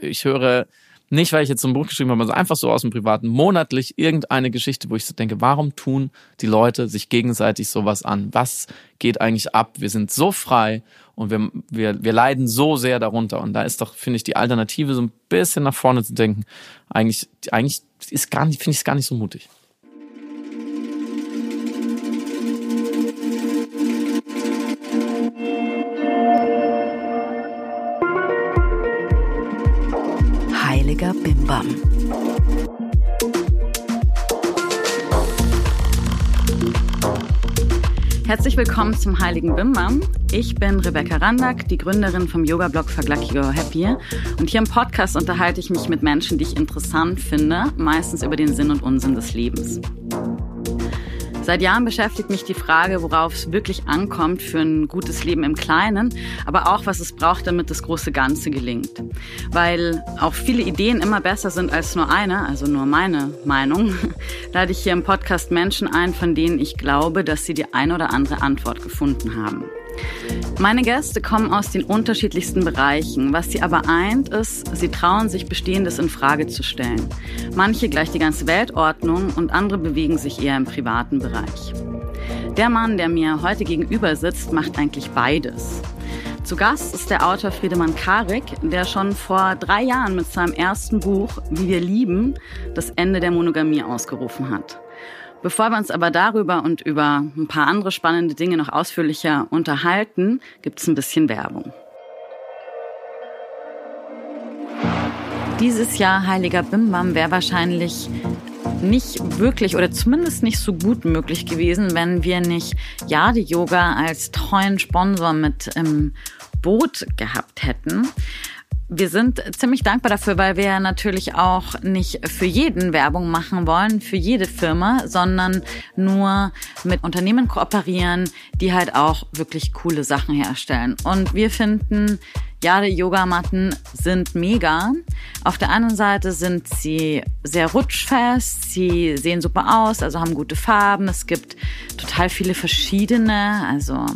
Ich höre nicht, weil ich jetzt so ein Buch geschrieben habe, sondern einfach so aus dem Privaten, monatlich irgendeine Geschichte, wo ich so denke, warum tun die Leute sich gegenseitig sowas an? Was geht eigentlich ab? Wir sind so frei und wir, wir, wir leiden so sehr darunter. Und da ist doch, finde ich, die Alternative so ein bisschen nach vorne zu denken, eigentlich, eigentlich ist gar nicht, finde ich es gar nicht so mutig. Heiliger Bimbam. Herzlich willkommen zum Heiligen Bimbam. Ich bin Rebecca Randack, die Gründerin vom Yoga-Blog Verglucky Go Happy. Und hier im Podcast unterhalte ich mich mit Menschen, die ich interessant finde, meistens über den Sinn und Unsinn des Lebens. Seit Jahren beschäftigt mich die Frage, worauf es wirklich ankommt für ein gutes Leben im Kleinen, aber auch, was es braucht, damit das große Ganze gelingt. Weil auch viele Ideen immer besser sind als nur eine, also nur meine Meinung, lade ich hier im Podcast Menschen ein, von denen ich glaube, dass sie die ein oder andere Antwort gefunden haben. Meine Gäste kommen aus den unterschiedlichsten Bereichen. Was sie aber eint, ist, sie trauen sich Bestehendes in Frage zu stellen. Manche gleich die ganze Weltordnung und andere bewegen sich eher im privaten Bereich. Der Mann, der mir heute gegenüber sitzt, macht eigentlich beides. Zu Gast ist der Autor Friedemann Karik, der schon vor drei Jahren mit seinem ersten Buch Wie wir lieben das Ende der Monogamie ausgerufen hat. Bevor wir uns aber darüber und über ein paar andere spannende Dinge noch ausführlicher unterhalten, gibt es ein bisschen Werbung. Dieses Jahr Heiliger Bimbam wäre wahrscheinlich nicht wirklich oder zumindest nicht so gut möglich gewesen, wenn wir nicht Jade Yoga als treuen Sponsor mit im Boot gehabt hätten. Wir sind ziemlich dankbar dafür, weil wir natürlich auch nicht für jeden Werbung machen wollen, für jede Firma, sondern nur mit Unternehmen kooperieren, die halt auch wirklich coole Sachen herstellen. Und wir finden, ja, die Yogamatten sind mega. Auf der einen Seite sind sie sehr rutschfest, sie sehen super aus, also haben gute Farben. Es gibt total viele verschiedene, also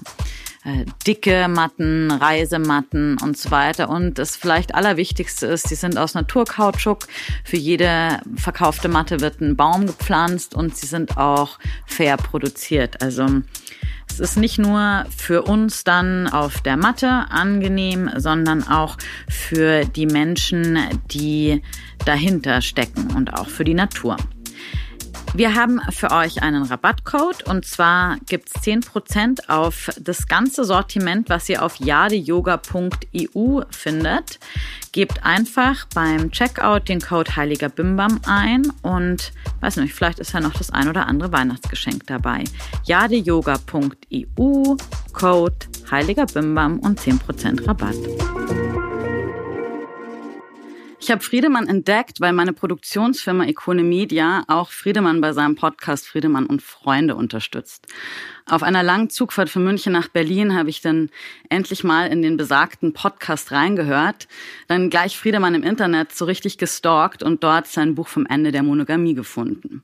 äh, dicke Matten, Reisematten und so weiter. Und das vielleicht Allerwichtigste ist, sie sind aus Naturkautschuk. Für jede verkaufte Matte wird ein Baum gepflanzt und sie sind auch fair produziert. Also es ist nicht nur für uns dann auf der Matte angenehm, sondern auch für die Menschen, die dahinter stecken und auch für die Natur. Wir haben für euch einen Rabattcode und zwar gibt's zehn Prozent auf das ganze Sortiment, was ihr auf jadeyoga.eu findet. Gebt einfach beim Checkout den Code Heiliger Bimbam ein und weiß nicht, vielleicht ist ja noch das ein oder andere Weihnachtsgeschenk dabei. jadeyoga.eu, Code Heiliger Bimbam und 10% Rabatt. Ich habe Friedemann entdeckt, weil meine Produktionsfirma Ikone Media auch Friedemann bei seinem Podcast Friedemann und Freunde unterstützt. Auf einer langen Zugfahrt von München nach Berlin habe ich dann endlich mal in den besagten Podcast reingehört, dann gleich Friedemann im Internet so richtig gestalkt und dort sein Buch vom Ende der Monogamie gefunden.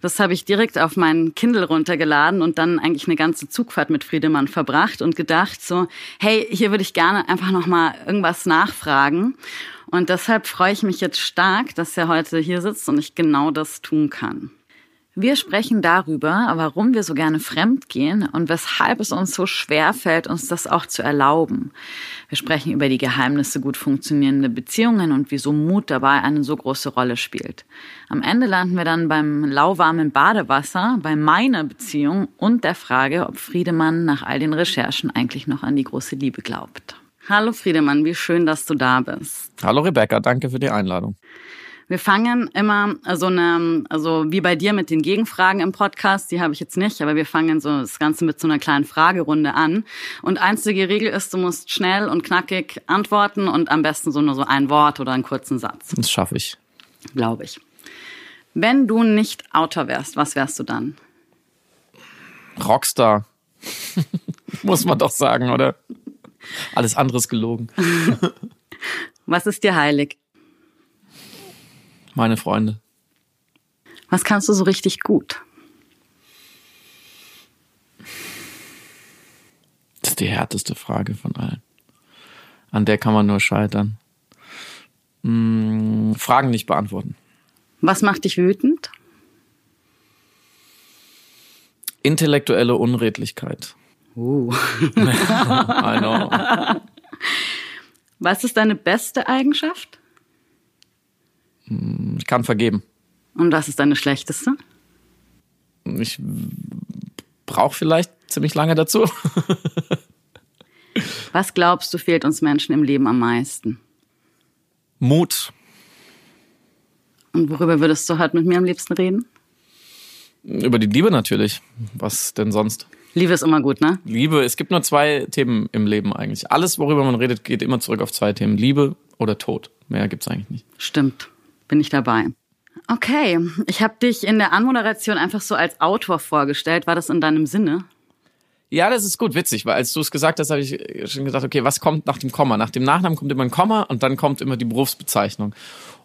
Das habe ich direkt auf meinen Kindle runtergeladen und dann eigentlich eine ganze Zugfahrt mit Friedemann verbracht und gedacht so, hey, hier würde ich gerne einfach noch mal irgendwas nachfragen. Und deshalb freue ich mich jetzt stark, dass er heute hier sitzt und ich genau das tun kann. Wir sprechen darüber, warum wir so gerne fremd gehen und weshalb es uns so schwer fällt, uns das auch zu erlauben. Wir sprechen über die Geheimnisse gut funktionierender Beziehungen und wieso Mut dabei eine so große Rolle spielt. Am Ende landen wir dann beim lauwarmen Badewasser, bei meiner Beziehung und der Frage, ob Friedemann nach all den Recherchen eigentlich noch an die große Liebe glaubt. Hallo Friedemann, wie schön, dass du da bist. Hallo Rebecca, danke für die Einladung. Wir fangen immer so eine, also wie bei dir mit den Gegenfragen im Podcast, die habe ich jetzt nicht, aber wir fangen so das Ganze mit so einer kleinen Fragerunde an. Und einzige Regel ist, du musst schnell und knackig antworten und am besten so nur so ein Wort oder einen kurzen Satz. Das schaffe ich. Glaube ich. Wenn du nicht Autor wärst, was wärst du dann? Rockstar. Muss man doch sagen, oder? Alles andere ist gelogen. Was ist dir heilig? Meine Freunde. Was kannst du so richtig gut? Das ist die härteste Frage von allen. An der kann man nur scheitern. Mh, Fragen nicht beantworten. Was macht dich wütend? Intellektuelle Unredlichkeit. Uh. I know. Was ist deine beste Eigenschaft? Ich kann vergeben. Und was ist deine schlechteste? Ich brauche vielleicht ziemlich lange dazu. Was glaubst du fehlt uns Menschen im Leben am meisten? Mut. Und worüber würdest du heute mit mir am liebsten reden? Über die Liebe natürlich. Was denn sonst? Liebe ist immer gut, ne? Liebe, es gibt nur zwei Themen im Leben eigentlich. Alles, worüber man redet, geht immer zurück auf zwei Themen. Liebe oder Tod. Mehr gibt's eigentlich nicht. Stimmt. Bin ich dabei. Okay, ich habe dich in der Anmoderation einfach so als Autor vorgestellt. War das in deinem Sinne? Ja, das ist gut, witzig, weil als du es gesagt hast, habe ich schon gedacht, okay, was kommt nach dem Komma? Nach dem Nachnamen kommt immer ein Komma und dann kommt immer die Berufsbezeichnung.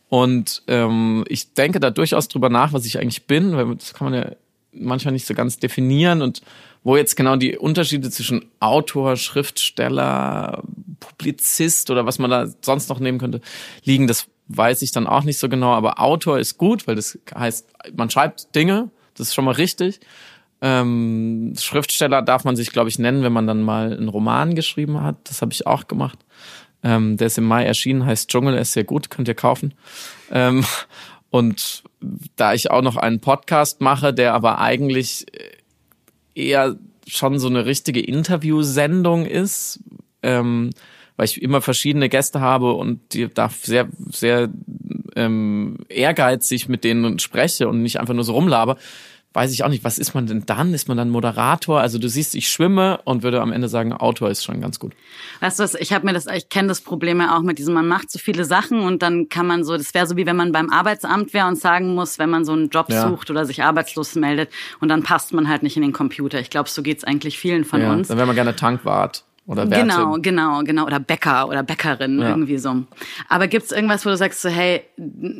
Und ähm, ich denke da durchaus drüber nach, was ich eigentlich bin, weil das kann man ja manchmal nicht so ganz definieren und wo jetzt genau die Unterschiede zwischen Autor, Schriftsteller, Publizist oder was man da sonst noch nehmen könnte, liegen, das weiß ich dann auch nicht so genau. Aber Autor ist gut, weil das heißt, man schreibt Dinge, das ist schon mal richtig. Ähm, Schriftsteller darf man sich, glaube ich, nennen, wenn man dann mal einen Roman geschrieben hat. Das habe ich auch gemacht. Ähm, der ist im Mai erschienen, heißt Dschungel, ist sehr gut, könnt ihr kaufen. Ähm, und da ich auch noch einen Podcast mache, der aber eigentlich eher schon so eine richtige Interviewsendung ist, ähm, weil ich immer verschiedene Gäste habe und die darf sehr, sehr ähm, ehrgeizig mit denen spreche und nicht einfach nur so rumlaber, weiß ich auch nicht, was ist man denn dann? Ist man dann Moderator? Also du siehst, ich schwimme und würde am Ende sagen, Autor ist schon ganz gut. Weißt du was, ich habe mir das, ich kenne das Problem ja auch mit diesem, man macht so viele Sachen und dann kann man so, das wäre so wie wenn man beim Arbeitsamt wäre und sagen muss, wenn man so einen Job ja. sucht oder sich arbeitslos meldet und dann passt man halt nicht in den Computer. Ich glaube, so geht's eigentlich vielen von ja, uns. Dann wäre man gerne Tankwart. Oder Werte. Genau, genau, genau. Oder Bäcker oder Bäckerin, ja. irgendwie so. Aber gibt's irgendwas, wo du sagst, so, hey,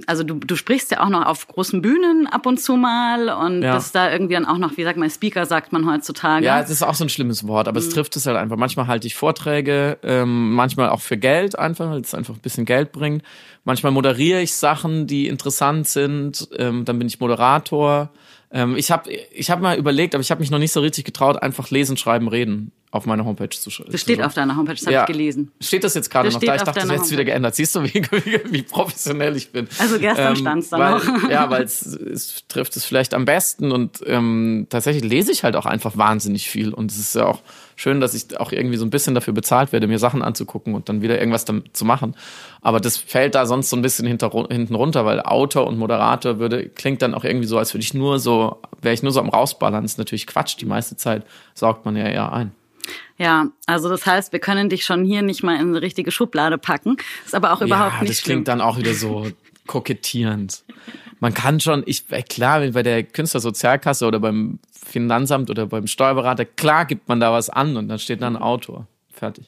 also du, du sprichst ja auch noch auf großen Bühnen ab und zu mal und ja. bist da irgendwie dann auch noch, wie sagt man, Speaker sagt man heutzutage. Ja, es ist auch so ein schlimmes Wort, aber mhm. es trifft es halt einfach. Manchmal halte ich Vorträge, ähm, manchmal auch für Geld einfach, weil es einfach ein bisschen Geld bringt. Manchmal moderiere ich Sachen, die interessant sind. Ähm, dann bin ich Moderator. Ähm, ich habe ich hab mal überlegt, aber ich habe mich noch nicht so richtig getraut, einfach lesen, schreiben, reden auf meiner Homepage zu schreiben. Das steht auf deiner Homepage, das ja. habe ich gelesen. Steht das jetzt gerade noch da? Ich dachte, das hätte wieder geändert. Siehst du, wie, wie, wie professionell ich bin? Also gestern ähm, stand es da noch. Ja, weil es, es trifft es vielleicht am besten und ähm, tatsächlich lese ich halt auch einfach wahnsinnig viel und es ist ja auch schön, dass ich auch irgendwie so ein bisschen dafür bezahlt werde, mir Sachen anzugucken und dann wieder irgendwas damit zu machen. Aber das fällt da sonst so ein bisschen hinter, hinten runter, weil Autor und Moderator würde, klingt dann auch irgendwie so, als würde ich nur so, wäre ich nur so am rausballern. Das ist natürlich Quatsch. Die meiste Zeit saugt man ja eher ein. Ja, also das heißt, wir können dich schon hier nicht mal in eine richtige Schublade packen. Ist aber auch überhaupt ja, nicht das klingt dann auch wieder so kokettierend. Man kann schon, ich klar, bei der Künstlersozialkasse oder beim Finanzamt oder beim Steuerberater, klar gibt man da was an und dann steht da ein Autor. Fertig.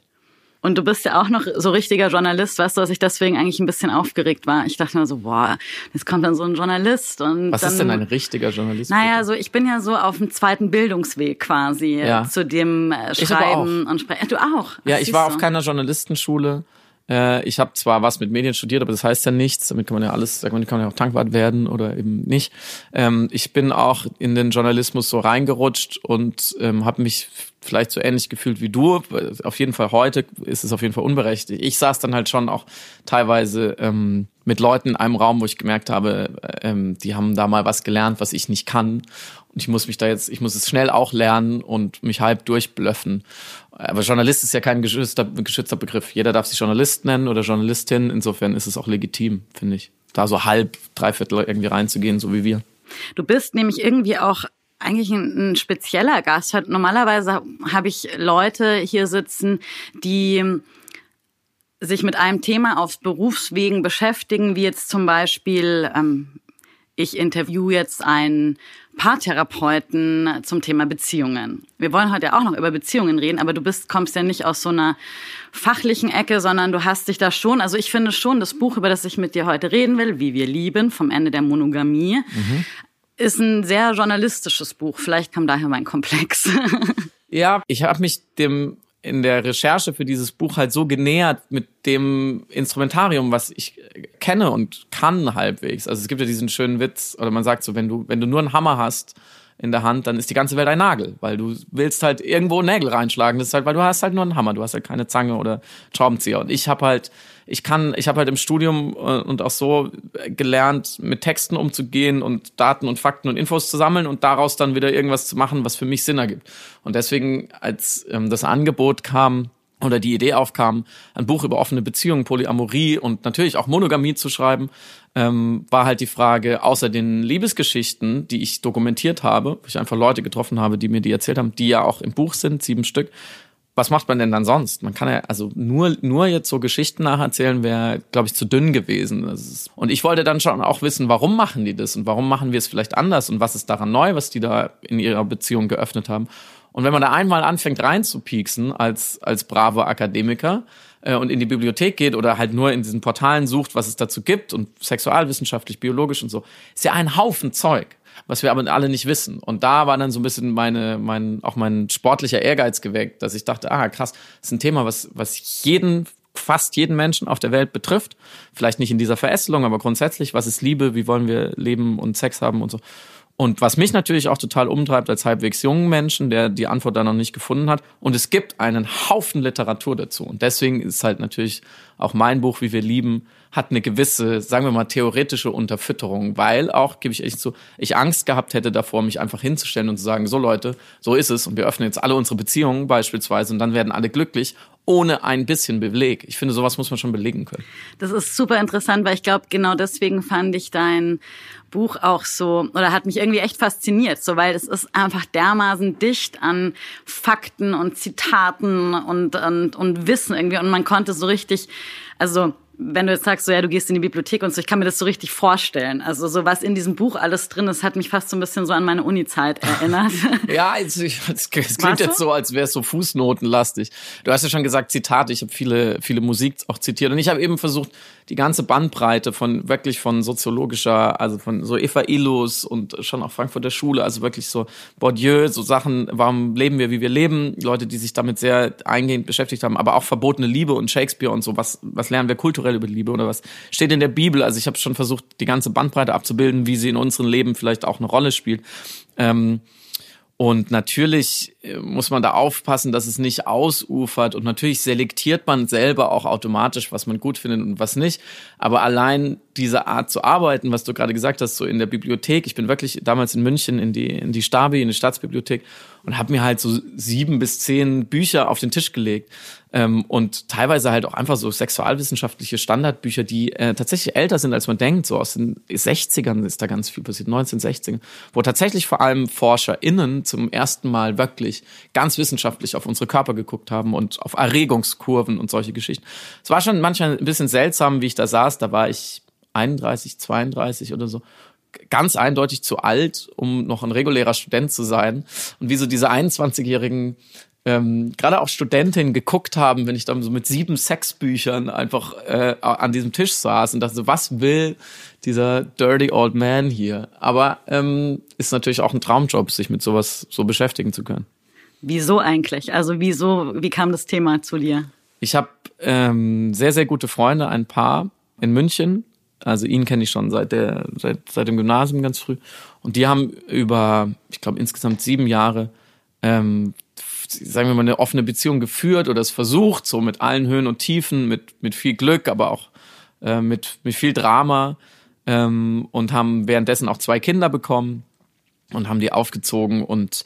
Und du bist ja auch noch so richtiger Journalist, weißt du, dass ich deswegen eigentlich ein bisschen aufgeregt war. Ich dachte mir so, boah, jetzt kommt dann so ein Journalist und Was dann, ist denn ein richtiger Journalist? Naja, so ich bin ja so auf dem zweiten Bildungsweg quasi ja. zu dem äh, Schreiben und Sprechen. Du auch? Ja, ich war auf keiner Journalistenschule. Äh, ich habe zwar was mit Medien studiert, aber das heißt ja nichts. Damit kann man ja alles, man, kann man ja auch Tankwart werden oder eben nicht. Ähm, ich bin auch in den Journalismus so reingerutscht und ähm, habe mich vielleicht so ähnlich gefühlt wie du. Auf jeden Fall heute ist es auf jeden Fall unberechtigt. Ich saß dann halt schon auch teilweise ähm, mit Leuten in einem Raum, wo ich gemerkt habe, ähm, die haben da mal was gelernt, was ich nicht kann. Und ich muss mich da jetzt, ich muss es schnell auch lernen und mich halb durchblöffen. Aber Journalist ist ja kein geschützter, geschützter Begriff. Jeder darf sich Journalist nennen oder Journalistin. Insofern ist es auch legitim, finde ich. Da so halb, dreiviertel irgendwie reinzugehen, so wie wir. Du bist nämlich irgendwie auch eigentlich ein, ein spezieller Gast. Normalerweise habe ich Leute hier sitzen, die sich mit einem Thema auf Berufswegen beschäftigen, wie jetzt zum Beispiel, ähm, ich interview jetzt einen Paartherapeuten zum Thema Beziehungen. Wir wollen heute auch noch über Beziehungen reden, aber du bist, kommst ja nicht aus so einer fachlichen Ecke, sondern du hast dich da schon, also ich finde schon, das Buch, über das ich mit dir heute reden will, Wie wir lieben, vom Ende der Monogamie, mhm. ist ein sehr journalistisches Buch. Vielleicht kam daher mein Komplex. ja, ich habe mich dem in der Recherche für dieses Buch halt so genähert mit dem Instrumentarium, was ich kenne und kann halbwegs. Also es gibt ja diesen schönen Witz, oder man sagt so, wenn du, wenn du nur einen Hammer hast in der Hand, dann ist die ganze Welt ein Nagel, weil du willst halt irgendwo Nägel reinschlagen. Das ist halt, weil du hast halt nur einen Hammer, du hast halt keine Zange oder Schraubenzieher. Und ich habe halt, ich kann, ich habe halt im Studium äh, und auch so gelernt, mit Texten umzugehen und Daten und Fakten und Infos zu sammeln und daraus dann wieder irgendwas zu machen, was für mich Sinn ergibt. Und deswegen, als ähm, das Angebot kam, oder die Idee aufkam, ein Buch über offene Beziehungen, Polyamorie und natürlich auch Monogamie zu schreiben, ähm, war halt die Frage, außer den Liebesgeschichten, die ich dokumentiert habe, wo ich einfach Leute getroffen habe, die mir die erzählt haben, die ja auch im Buch sind, sieben Stück, was macht man denn dann sonst? Man kann ja, also nur, nur jetzt so Geschichten nacherzählen wäre, glaube ich, zu dünn gewesen. Ist, und ich wollte dann schon auch wissen, warum machen die das und warum machen wir es vielleicht anders und was ist daran neu, was die da in ihrer Beziehung geöffnet haben. Und wenn man da einmal anfängt reinzupieksen als, als braver Akademiker äh, und in die Bibliothek geht oder halt nur in diesen Portalen sucht, was es dazu gibt und sexualwissenschaftlich, biologisch und so, ist ja ein Haufen Zeug was wir aber alle nicht wissen. Und da war dann so ein bisschen meine, mein, auch mein sportlicher Ehrgeiz geweckt, dass ich dachte, ah, krass, das ist ein Thema, was, was jeden, fast jeden Menschen auf der Welt betrifft. Vielleicht nicht in dieser Verästelung, aber grundsätzlich, was ist Liebe, wie wollen wir leben und Sex haben und so. Und was mich natürlich auch total umtreibt als halbwegs jungen Menschen, der die Antwort da noch nicht gefunden hat. Und es gibt einen Haufen Literatur dazu. Und deswegen ist halt natürlich auch mein Buch, wie wir lieben, hat eine gewisse, sagen wir mal, theoretische Unterfütterung, weil auch, gebe ich echt zu, ich Angst gehabt hätte davor, mich einfach hinzustellen und zu sagen, so Leute, so ist es und wir öffnen jetzt alle unsere Beziehungen beispielsweise und dann werden alle glücklich ohne ein bisschen Beleg. Ich finde, sowas muss man schon belegen können. Das ist super interessant, weil ich glaube, genau deswegen fand ich dein Buch auch so, oder hat mich irgendwie echt fasziniert, so, weil es ist einfach dermaßen dicht an Fakten und Zitaten und, und, und Wissen irgendwie und man konnte so richtig, also wenn du jetzt sagst, so ja, du gehst in die Bibliothek und so, ich kann mir das so richtig vorstellen. Also so was in diesem Buch alles drin ist, hat mich fast so ein bisschen so an meine Uni-Zeit erinnert. ja, es, es klingt jetzt so, als wäre es so fußnotenlastig. Du hast ja schon gesagt, Zitate, ich habe viele, viele Musik auch zitiert und ich habe eben versucht, die ganze Bandbreite von wirklich von soziologischer, also von so Eva Illus und schon auch Frankfurter Schule, also wirklich so Bourdieu, so Sachen, warum leben wir, wie wir leben, Leute, die sich damit sehr eingehend beschäftigt haben, aber auch verbotene Liebe und Shakespeare und so, was, was lernen wir kulturell über Liebe oder was steht in der Bibel, also ich habe schon versucht, die ganze Bandbreite abzubilden, wie sie in unserem Leben vielleicht auch eine Rolle spielt. Ähm, und natürlich muss man da aufpassen, dass es nicht ausufert. Und natürlich selektiert man selber auch automatisch, was man gut findet und was nicht. Aber allein diese Art zu arbeiten, was du gerade gesagt hast, so in der Bibliothek. Ich bin wirklich damals in München in die, in die Stabi, in die Staatsbibliothek und habe mir halt so sieben bis zehn Bücher auf den Tisch gelegt. Ähm, und teilweise halt auch einfach so sexualwissenschaftliche Standardbücher, die äh, tatsächlich älter sind, als man denkt. So aus den 60ern ist da ganz viel passiert, 1960 wo tatsächlich vor allem ForscherInnen zum ersten Mal wirklich ganz wissenschaftlich auf unsere Körper geguckt haben und auf Erregungskurven und solche Geschichten. Es war schon manchmal ein bisschen seltsam, wie ich da saß. Da war ich 31, 32 oder so ganz eindeutig zu alt, um noch ein regulärer Student zu sein. Und wie so diese 21-jährigen ähm, gerade auch Studentinnen geguckt haben, wenn ich dann so mit sieben Sexbüchern einfach äh, an diesem Tisch saß und dachte so, was will dieser dirty old man hier? Aber ähm, ist natürlich auch ein Traumjob, sich mit sowas so beschäftigen zu können. Wieso eigentlich? Also wieso, wie kam das Thema zu dir? Ich habe ähm, sehr, sehr gute Freunde, ein Paar in München. Also ihn kenne ich schon seit der seit, seit dem Gymnasium ganz früh. Und die haben über, ich glaube, insgesamt sieben Jahre ähm, sagen wir mal, eine offene Beziehung geführt oder es versucht, so mit allen Höhen und Tiefen, mit, mit viel Glück, aber auch äh, mit, mit viel Drama ähm, und haben währenddessen auch zwei Kinder bekommen und haben die aufgezogen und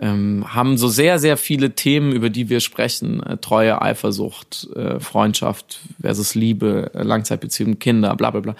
ähm, haben so sehr, sehr viele Themen, über die wir sprechen. Äh, Treue, Eifersucht, äh, Freundschaft versus Liebe, äh, Langzeitbeziehungen, Kinder, bla bla bla.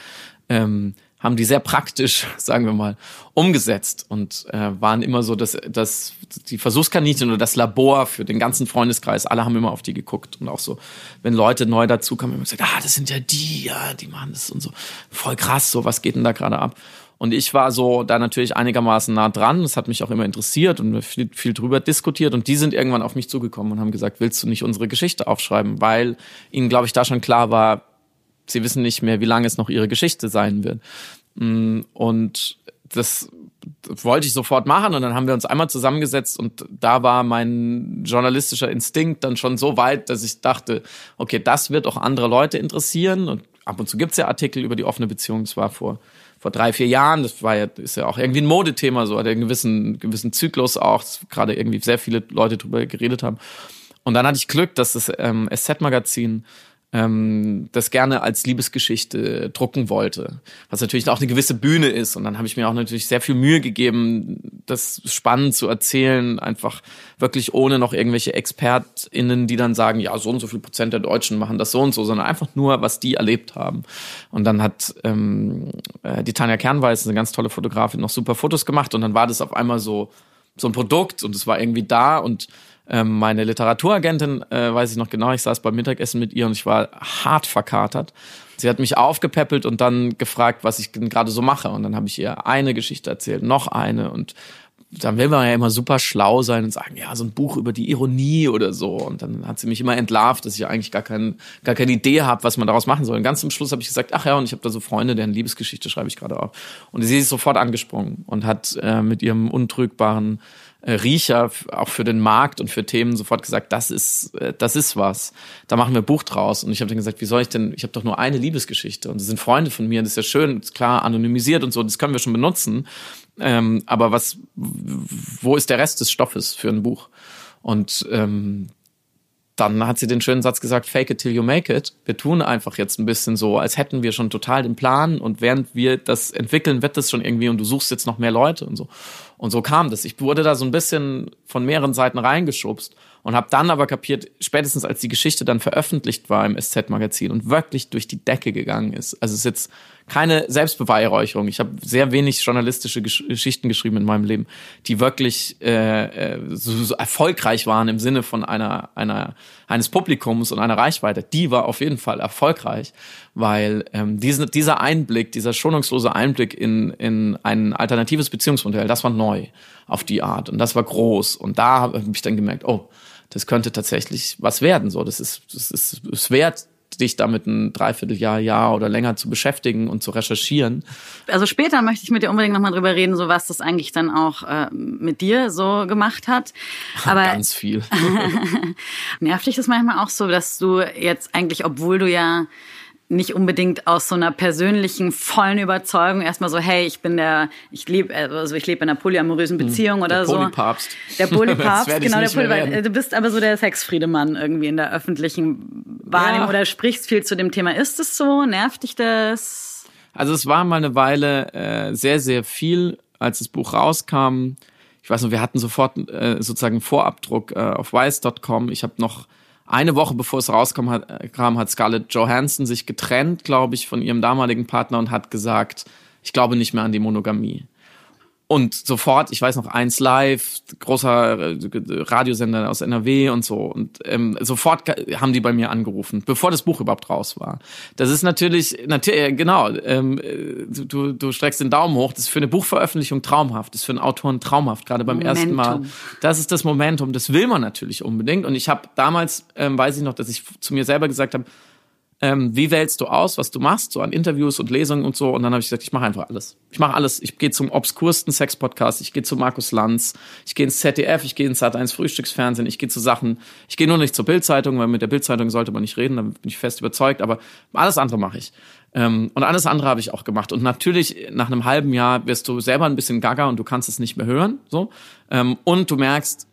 Ähm, haben die sehr praktisch, sagen wir mal, umgesetzt und äh, waren immer so, dass, dass die Versuchskaninchen oder das Labor für den ganzen Freundeskreis, alle haben immer auf die geguckt und auch so, wenn Leute neu dazukommen, immer gesagt, ah, das sind ja die, ja, die machen das und so, voll krass, so, was geht denn da gerade ab? Und ich war so da natürlich einigermaßen nah dran. Das hat mich auch immer interessiert und viel, viel drüber diskutiert. Und die sind irgendwann auf mich zugekommen und haben gesagt, willst du nicht unsere Geschichte aufschreiben? Weil ihnen, glaube ich, da schon klar war, sie wissen nicht mehr, wie lange es noch ihre Geschichte sein wird. Mm, und das wollte ich sofort machen und dann haben wir uns einmal zusammengesetzt und da war mein journalistischer Instinkt dann schon so weit, dass ich dachte, okay, das wird auch andere Leute interessieren und ab und zu gibt's ja Artikel über die offene Beziehung, das war vor vor drei, vier Jahren, das war ja, ist ja auch irgendwie ein Modethema, so hat er einen gewissen, gewissen Zyklus auch, gerade irgendwie sehr viele Leute drüber geredet haben. Und dann hatte ich Glück, dass das ähm, SZ-Magazin ähm, das gerne als Liebesgeschichte drucken wollte, was natürlich auch eine gewisse Bühne ist. Und dann habe ich mir auch natürlich sehr viel Mühe gegeben, das spannend zu erzählen, einfach wirklich ohne noch irgendwelche ExpertInnen, die dann sagen, ja, so und so viel Prozent der Deutschen machen das so und so, sondern einfach nur, was die erlebt haben. Und dann hat ähm, äh, die Tanja Kernweiß, eine ganz tolle Fotografin, noch super Fotos gemacht und dann war das auf einmal so so ein Produkt und es war irgendwie da und ähm, meine Literaturagentin, äh, weiß ich noch genau, ich saß beim Mittagessen mit ihr und ich war hart verkatert. Sie hat mich aufgepäppelt und dann gefragt, was ich gerade so mache. Und dann habe ich ihr eine Geschichte erzählt, noch eine und dann will man ja immer super schlau sein und sagen, ja, so ein Buch über die Ironie oder so. Und dann hat sie mich immer entlarvt, dass ich eigentlich gar, kein, gar keine Idee habe, was man daraus machen soll. Und ganz zum Schluss habe ich gesagt, ach ja, und ich habe da so Freunde, deren Liebesgeschichte schreibe ich gerade auf. Und sie ist sofort angesprungen und hat äh, mit ihrem untrügbaren Riecher auch für den Markt und für Themen sofort gesagt, das ist äh, das ist was. Da machen wir ein Buch draus und ich habe dann gesagt, wie soll ich denn, ich habe doch nur eine Liebesgeschichte und das sind Freunde von mir, das ist ja schön, ist klar anonymisiert und so, das können wir schon benutzen. Ähm, aber was wo ist der Rest des Stoffes für ein Buch? Und ähm, dann hat sie den schönen Satz gesagt, fake it till you make it. Wir tun einfach jetzt ein bisschen so, als hätten wir schon total den Plan und während wir das entwickeln, wird das schon irgendwie und du suchst jetzt noch mehr Leute und so. Und so kam das. Ich wurde da so ein bisschen von mehreren Seiten reingeschubst und habe dann aber kapiert, spätestens als die Geschichte dann veröffentlicht war im SZ-Magazin und wirklich durch die Decke gegangen ist. Also es ist jetzt keine Selbstbeweihräucherung. Ich habe sehr wenig journalistische Gesch Geschichten geschrieben in meinem Leben, die wirklich äh, äh, so, so erfolgreich waren im Sinne von einer, einer eines Publikums und einer Reichweite. Die war auf jeden Fall erfolgreich, weil ähm, diese, dieser Einblick, dieser schonungslose Einblick in, in ein alternatives Beziehungsmodell, das war neu auf die Art und das war groß. Und da habe ich dann gemerkt, oh, das könnte tatsächlich was werden. So, das ist, das ist, es wert, dich damit ein Dreivierteljahr, Jahr oder länger zu beschäftigen und zu recherchieren. Also später möchte ich mit dir unbedingt nochmal drüber reden, so was das eigentlich dann auch äh, mit dir so gemacht hat. Aber ganz viel. nervt dich das manchmal auch so, dass du jetzt eigentlich, obwohl du ja nicht unbedingt aus so einer persönlichen vollen Überzeugung erstmal so hey ich bin der ich lebe also ich lebe in einer polyamorösen hm, Beziehung oder der so. Polypapst. der Polypapst genau der Polypapst du bist aber so der Sexfriedemann irgendwie in der öffentlichen Wahrnehmung ja. oder sprichst viel zu dem Thema. Ist es so? Nervt dich das? Also es war mal eine Weile äh, sehr sehr viel als das Buch rauskam. Ich weiß noch wir hatten sofort äh, sozusagen Vorabdruck äh, auf weiß.com ich habe noch eine Woche bevor es rauskam, hat, kam, hat Scarlett Johansson sich getrennt, glaube ich, von ihrem damaligen Partner und hat gesagt, ich glaube nicht mehr an die Monogamie. Und sofort, ich weiß noch, eins live, großer äh, Radiosender aus NRW und so. Und ähm, sofort haben die bei mir angerufen, bevor das Buch überhaupt raus war. Das ist natürlich, natürlich äh, genau, ähm, äh, du, du streckst den Daumen hoch. Das ist für eine Buchveröffentlichung traumhaft, das ist für einen Autoren traumhaft, gerade beim Momentum. ersten Mal. Das ist das Momentum, das will man natürlich unbedingt. Und ich habe damals, ähm, weiß ich noch, dass ich zu mir selber gesagt habe, ähm, wie wählst du aus, was du machst, so an Interviews und Lesungen und so. Und dann habe ich gesagt, ich mache einfach alles. Ich mache alles. Ich gehe zum obskursten Sex-Podcast, ich gehe zu Markus Lanz, ich gehe ins ZDF, ich gehe ins Sat1 Frühstücksfernsehen, ich gehe zu Sachen, ich gehe nur nicht zur Bildzeitung, weil mit der Bildzeitung sollte man nicht reden, da bin ich fest überzeugt, aber alles andere mache ich. Ähm, und alles andere habe ich auch gemacht. Und natürlich, nach einem halben Jahr wirst du selber ein bisschen gaga und du kannst es nicht mehr hören. So. Ähm, und du merkst,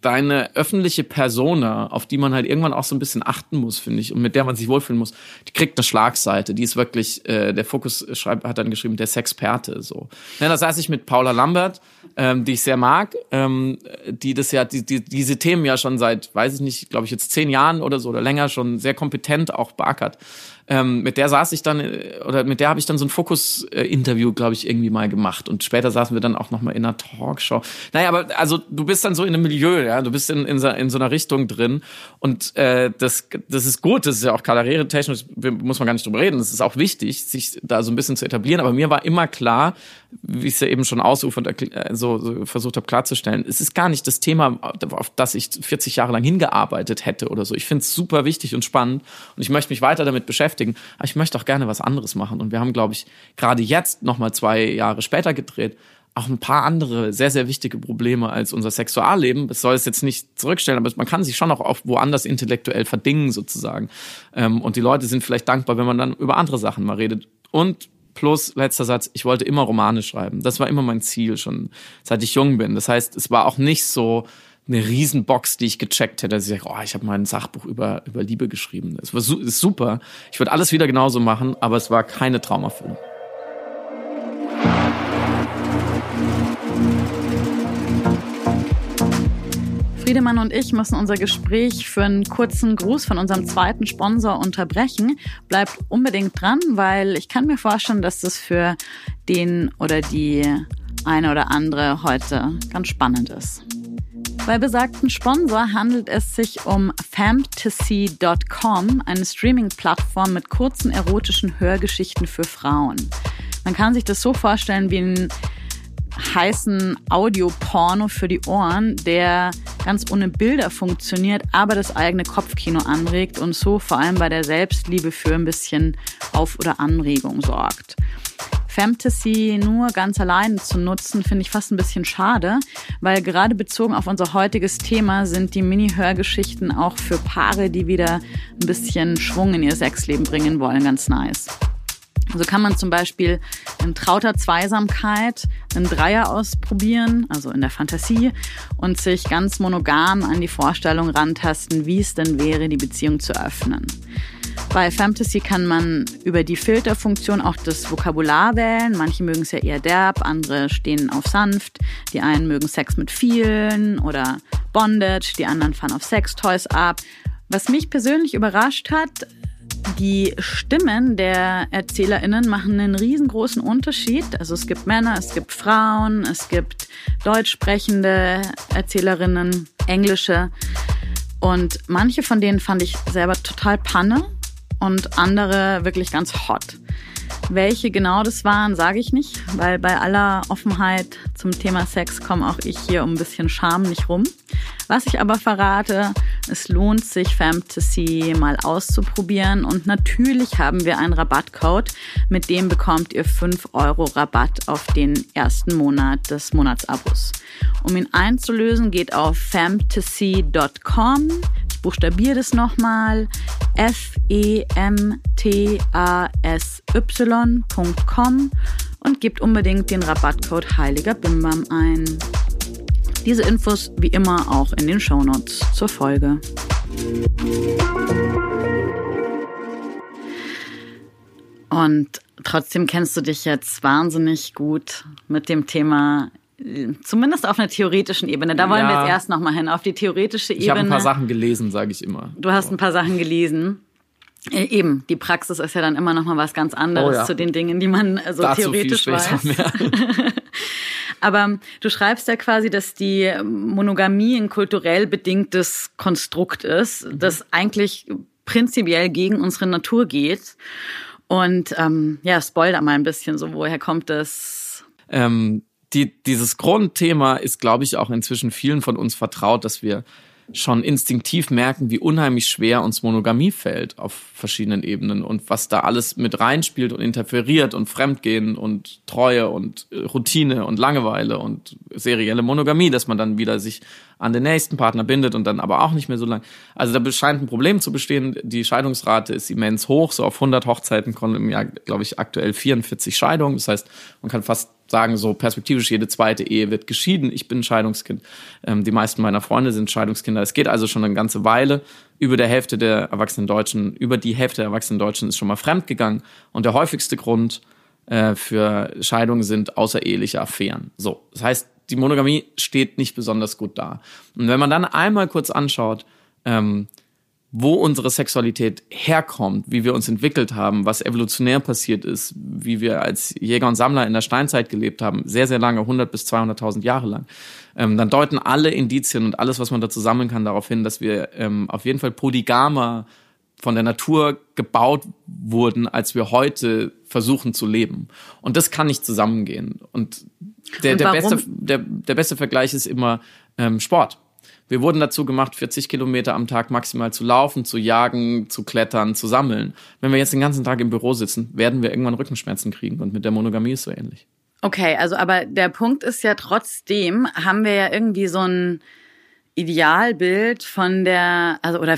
deine öffentliche Persona, auf die man halt irgendwann auch so ein bisschen achten muss, finde ich, und mit der man sich wohlfühlen muss, die kriegt eine Schlagseite. Die ist wirklich, äh, der Fokus schreibt, hat dann geschrieben, der Sexperte. So. Ja, da saß ich mit Paula Lambert, ähm, die ich sehr mag, ähm, die das ja, die, die, diese Themen ja schon seit, weiß ich nicht, glaube ich jetzt zehn Jahren oder so oder länger schon sehr kompetent auch beackert. Ähm, mit der saß ich dann, äh, oder mit der habe ich dann so ein Fokus-Interview, glaube ich, irgendwie mal gemacht. Und später saßen wir dann auch noch mal in einer Talkshow. Naja, aber also du bist dann so in einem Milieu, ja, du bist in, in, so, in so einer Richtung drin. Und äh, das, das ist gut, das ist ja auch karrieretechnisch, muss man gar nicht drüber reden. Das ist auch wichtig, sich da so ein bisschen zu etablieren. Aber mir war immer klar, wie ich es ja eben schon ausufernd äh, so, so versucht habe klarzustellen, es ist gar nicht das Thema, auf das ich 40 Jahre lang hingearbeitet hätte oder so. Ich finde es super wichtig und spannend und ich möchte mich weiter damit beschäftigen aber ich möchte auch gerne was anderes machen. Und wir haben, glaube ich, gerade jetzt nochmal zwei Jahre später gedreht, auch ein paar andere sehr, sehr wichtige Probleme als unser Sexualleben. Das soll es jetzt nicht zurückstellen, aber man kann sich schon auch woanders intellektuell verdingen sozusagen. Ähm, und die Leute sind vielleicht dankbar, wenn man dann über andere Sachen mal redet. Und plus, letzter Satz, ich wollte immer Romane schreiben. Das war immer mein Ziel, schon seit ich jung bin. Das heißt, es war auch nicht so eine Riesenbox, die ich gecheckt hätte, dass ich oh, ich habe mal ein Sachbuch über, über Liebe geschrieben. Das war su super. Ich würde alles wieder genauso machen, aber es war keine Traumerfüllung. Friedemann und ich müssen unser Gespräch für einen kurzen Gruß von unserem zweiten Sponsor unterbrechen. Bleibt unbedingt dran, weil ich kann mir vorstellen, dass das für den oder die eine oder andere heute ganz spannend ist. Bei besagten Sponsor handelt es sich um fantasy.com, eine Streaming-Plattform mit kurzen erotischen Hörgeschichten für Frauen. Man kann sich das so vorstellen wie ein heißen Audioporno für die Ohren, der ganz ohne Bilder funktioniert, aber das eigene Kopfkino anregt und so vor allem bei der Selbstliebe für ein bisschen Auf- oder Anregung sorgt. Fantasy nur ganz allein zu nutzen, finde ich fast ein bisschen schade, weil gerade bezogen auf unser heutiges Thema sind die Mini-Hörgeschichten auch für Paare, die wieder ein bisschen Schwung in ihr Sexleben bringen wollen, ganz nice. So kann man zum Beispiel in trauter Zweisamkeit einen Dreier ausprobieren, also in der Fantasie, und sich ganz monogam an die Vorstellung rantasten, wie es denn wäre, die Beziehung zu öffnen. Bei Fantasy kann man über die Filterfunktion auch das Vokabular wählen. Manche mögen es ja eher derb, andere stehen auf sanft. Die einen mögen Sex mit vielen oder Bondage, die anderen fahren auf Sextoys ab. Was mich persönlich überrascht hat, die Stimmen der ErzählerInnen machen einen riesengroßen Unterschied. Also es gibt Männer, es gibt Frauen, es gibt deutsch sprechende Erzählerinnen, englische. Und manche von denen fand ich selber total Panne und andere wirklich ganz hot. Welche genau das waren, sage ich nicht, weil bei aller Offenheit zum Thema Sex komme auch ich hier um ein bisschen Scham nicht rum. Was ich aber verrate, es lohnt sich, Fantasy mal auszuprobieren und natürlich haben wir einen Rabattcode, mit dem bekommt ihr 5 Euro Rabatt auf den ersten Monat des Monatsabos. Um ihn einzulösen, geht auf fantasy.com. Ich buchstabiere das nochmal. F-E-M-T-A-S-Y.com und gebt unbedingt den Rabattcode Heiliger Bimbam ein. Diese Infos wie immer auch in den Shownotes zur Folge. Und trotzdem kennst du dich jetzt wahnsinnig gut mit dem Thema Zumindest auf einer theoretischen Ebene. Da wollen ja. wir jetzt erst nochmal hin. Auf die theoretische Ebene. Ich habe ein paar Sachen gelesen, sage ich immer. Du hast ein paar Sachen gelesen. Äh, eben, die Praxis ist ja dann immer nochmal was ganz anderes oh ja. zu den Dingen, die man äh, so Dazu theoretisch weiß. Aber du schreibst ja quasi, dass die Monogamie ein kulturell bedingtes Konstrukt ist, mhm. das eigentlich prinzipiell gegen unsere Natur geht. Und ähm, ja, spoil da mal ein bisschen so, woher kommt das? Ähm, die, dieses Grundthema ist, glaube ich, auch inzwischen vielen von uns vertraut, dass wir schon instinktiv merken, wie unheimlich schwer uns Monogamie fällt auf verschiedenen Ebenen und was da alles mit reinspielt und interferiert und Fremdgehen und Treue und Routine und Langeweile und serielle Monogamie, dass man dann wieder sich an den nächsten Partner bindet und dann aber auch nicht mehr so lang. Also da scheint ein Problem zu bestehen. Die Scheidungsrate ist immens hoch. So auf 100 Hochzeiten kommen im Jahr, glaube ich, aktuell 44 Scheidungen. Das heißt, man kann fast sagen, so perspektivisch jede zweite Ehe wird geschieden. Ich bin Scheidungskind. Ähm, die meisten meiner Freunde sind Scheidungskinder. Es geht also schon eine ganze Weile. Über der Hälfte der erwachsenen Deutschen, über die Hälfte der erwachsenen Deutschen ist schon mal fremdgegangen. Und der häufigste Grund äh, für Scheidungen sind außereheliche Affären. So, das heißt, die Monogamie steht nicht besonders gut da. Und wenn man dann einmal kurz anschaut, ähm, wo unsere Sexualität herkommt, wie wir uns entwickelt haben, was evolutionär passiert ist, wie wir als Jäger und Sammler in der Steinzeit gelebt haben, sehr, sehr lange, 100 bis 200.000 Jahre lang, ähm, dann deuten alle Indizien und alles, was man dazu sammeln kann, darauf hin, dass wir ähm, auf jeden Fall polygamer von der Natur gebaut wurden, als wir heute versuchen zu leben. Und das kann nicht zusammengehen. Und der, und der, beste, der, der beste Vergleich ist immer ähm, Sport. Wir wurden dazu gemacht, 40 Kilometer am Tag maximal zu laufen, zu jagen, zu klettern, zu sammeln. Wenn wir jetzt den ganzen Tag im Büro sitzen, werden wir irgendwann Rückenschmerzen kriegen. Und mit der Monogamie ist so ähnlich. Okay, also aber der Punkt ist ja trotzdem, haben wir ja irgendwie so ein Idealbild von der, also oder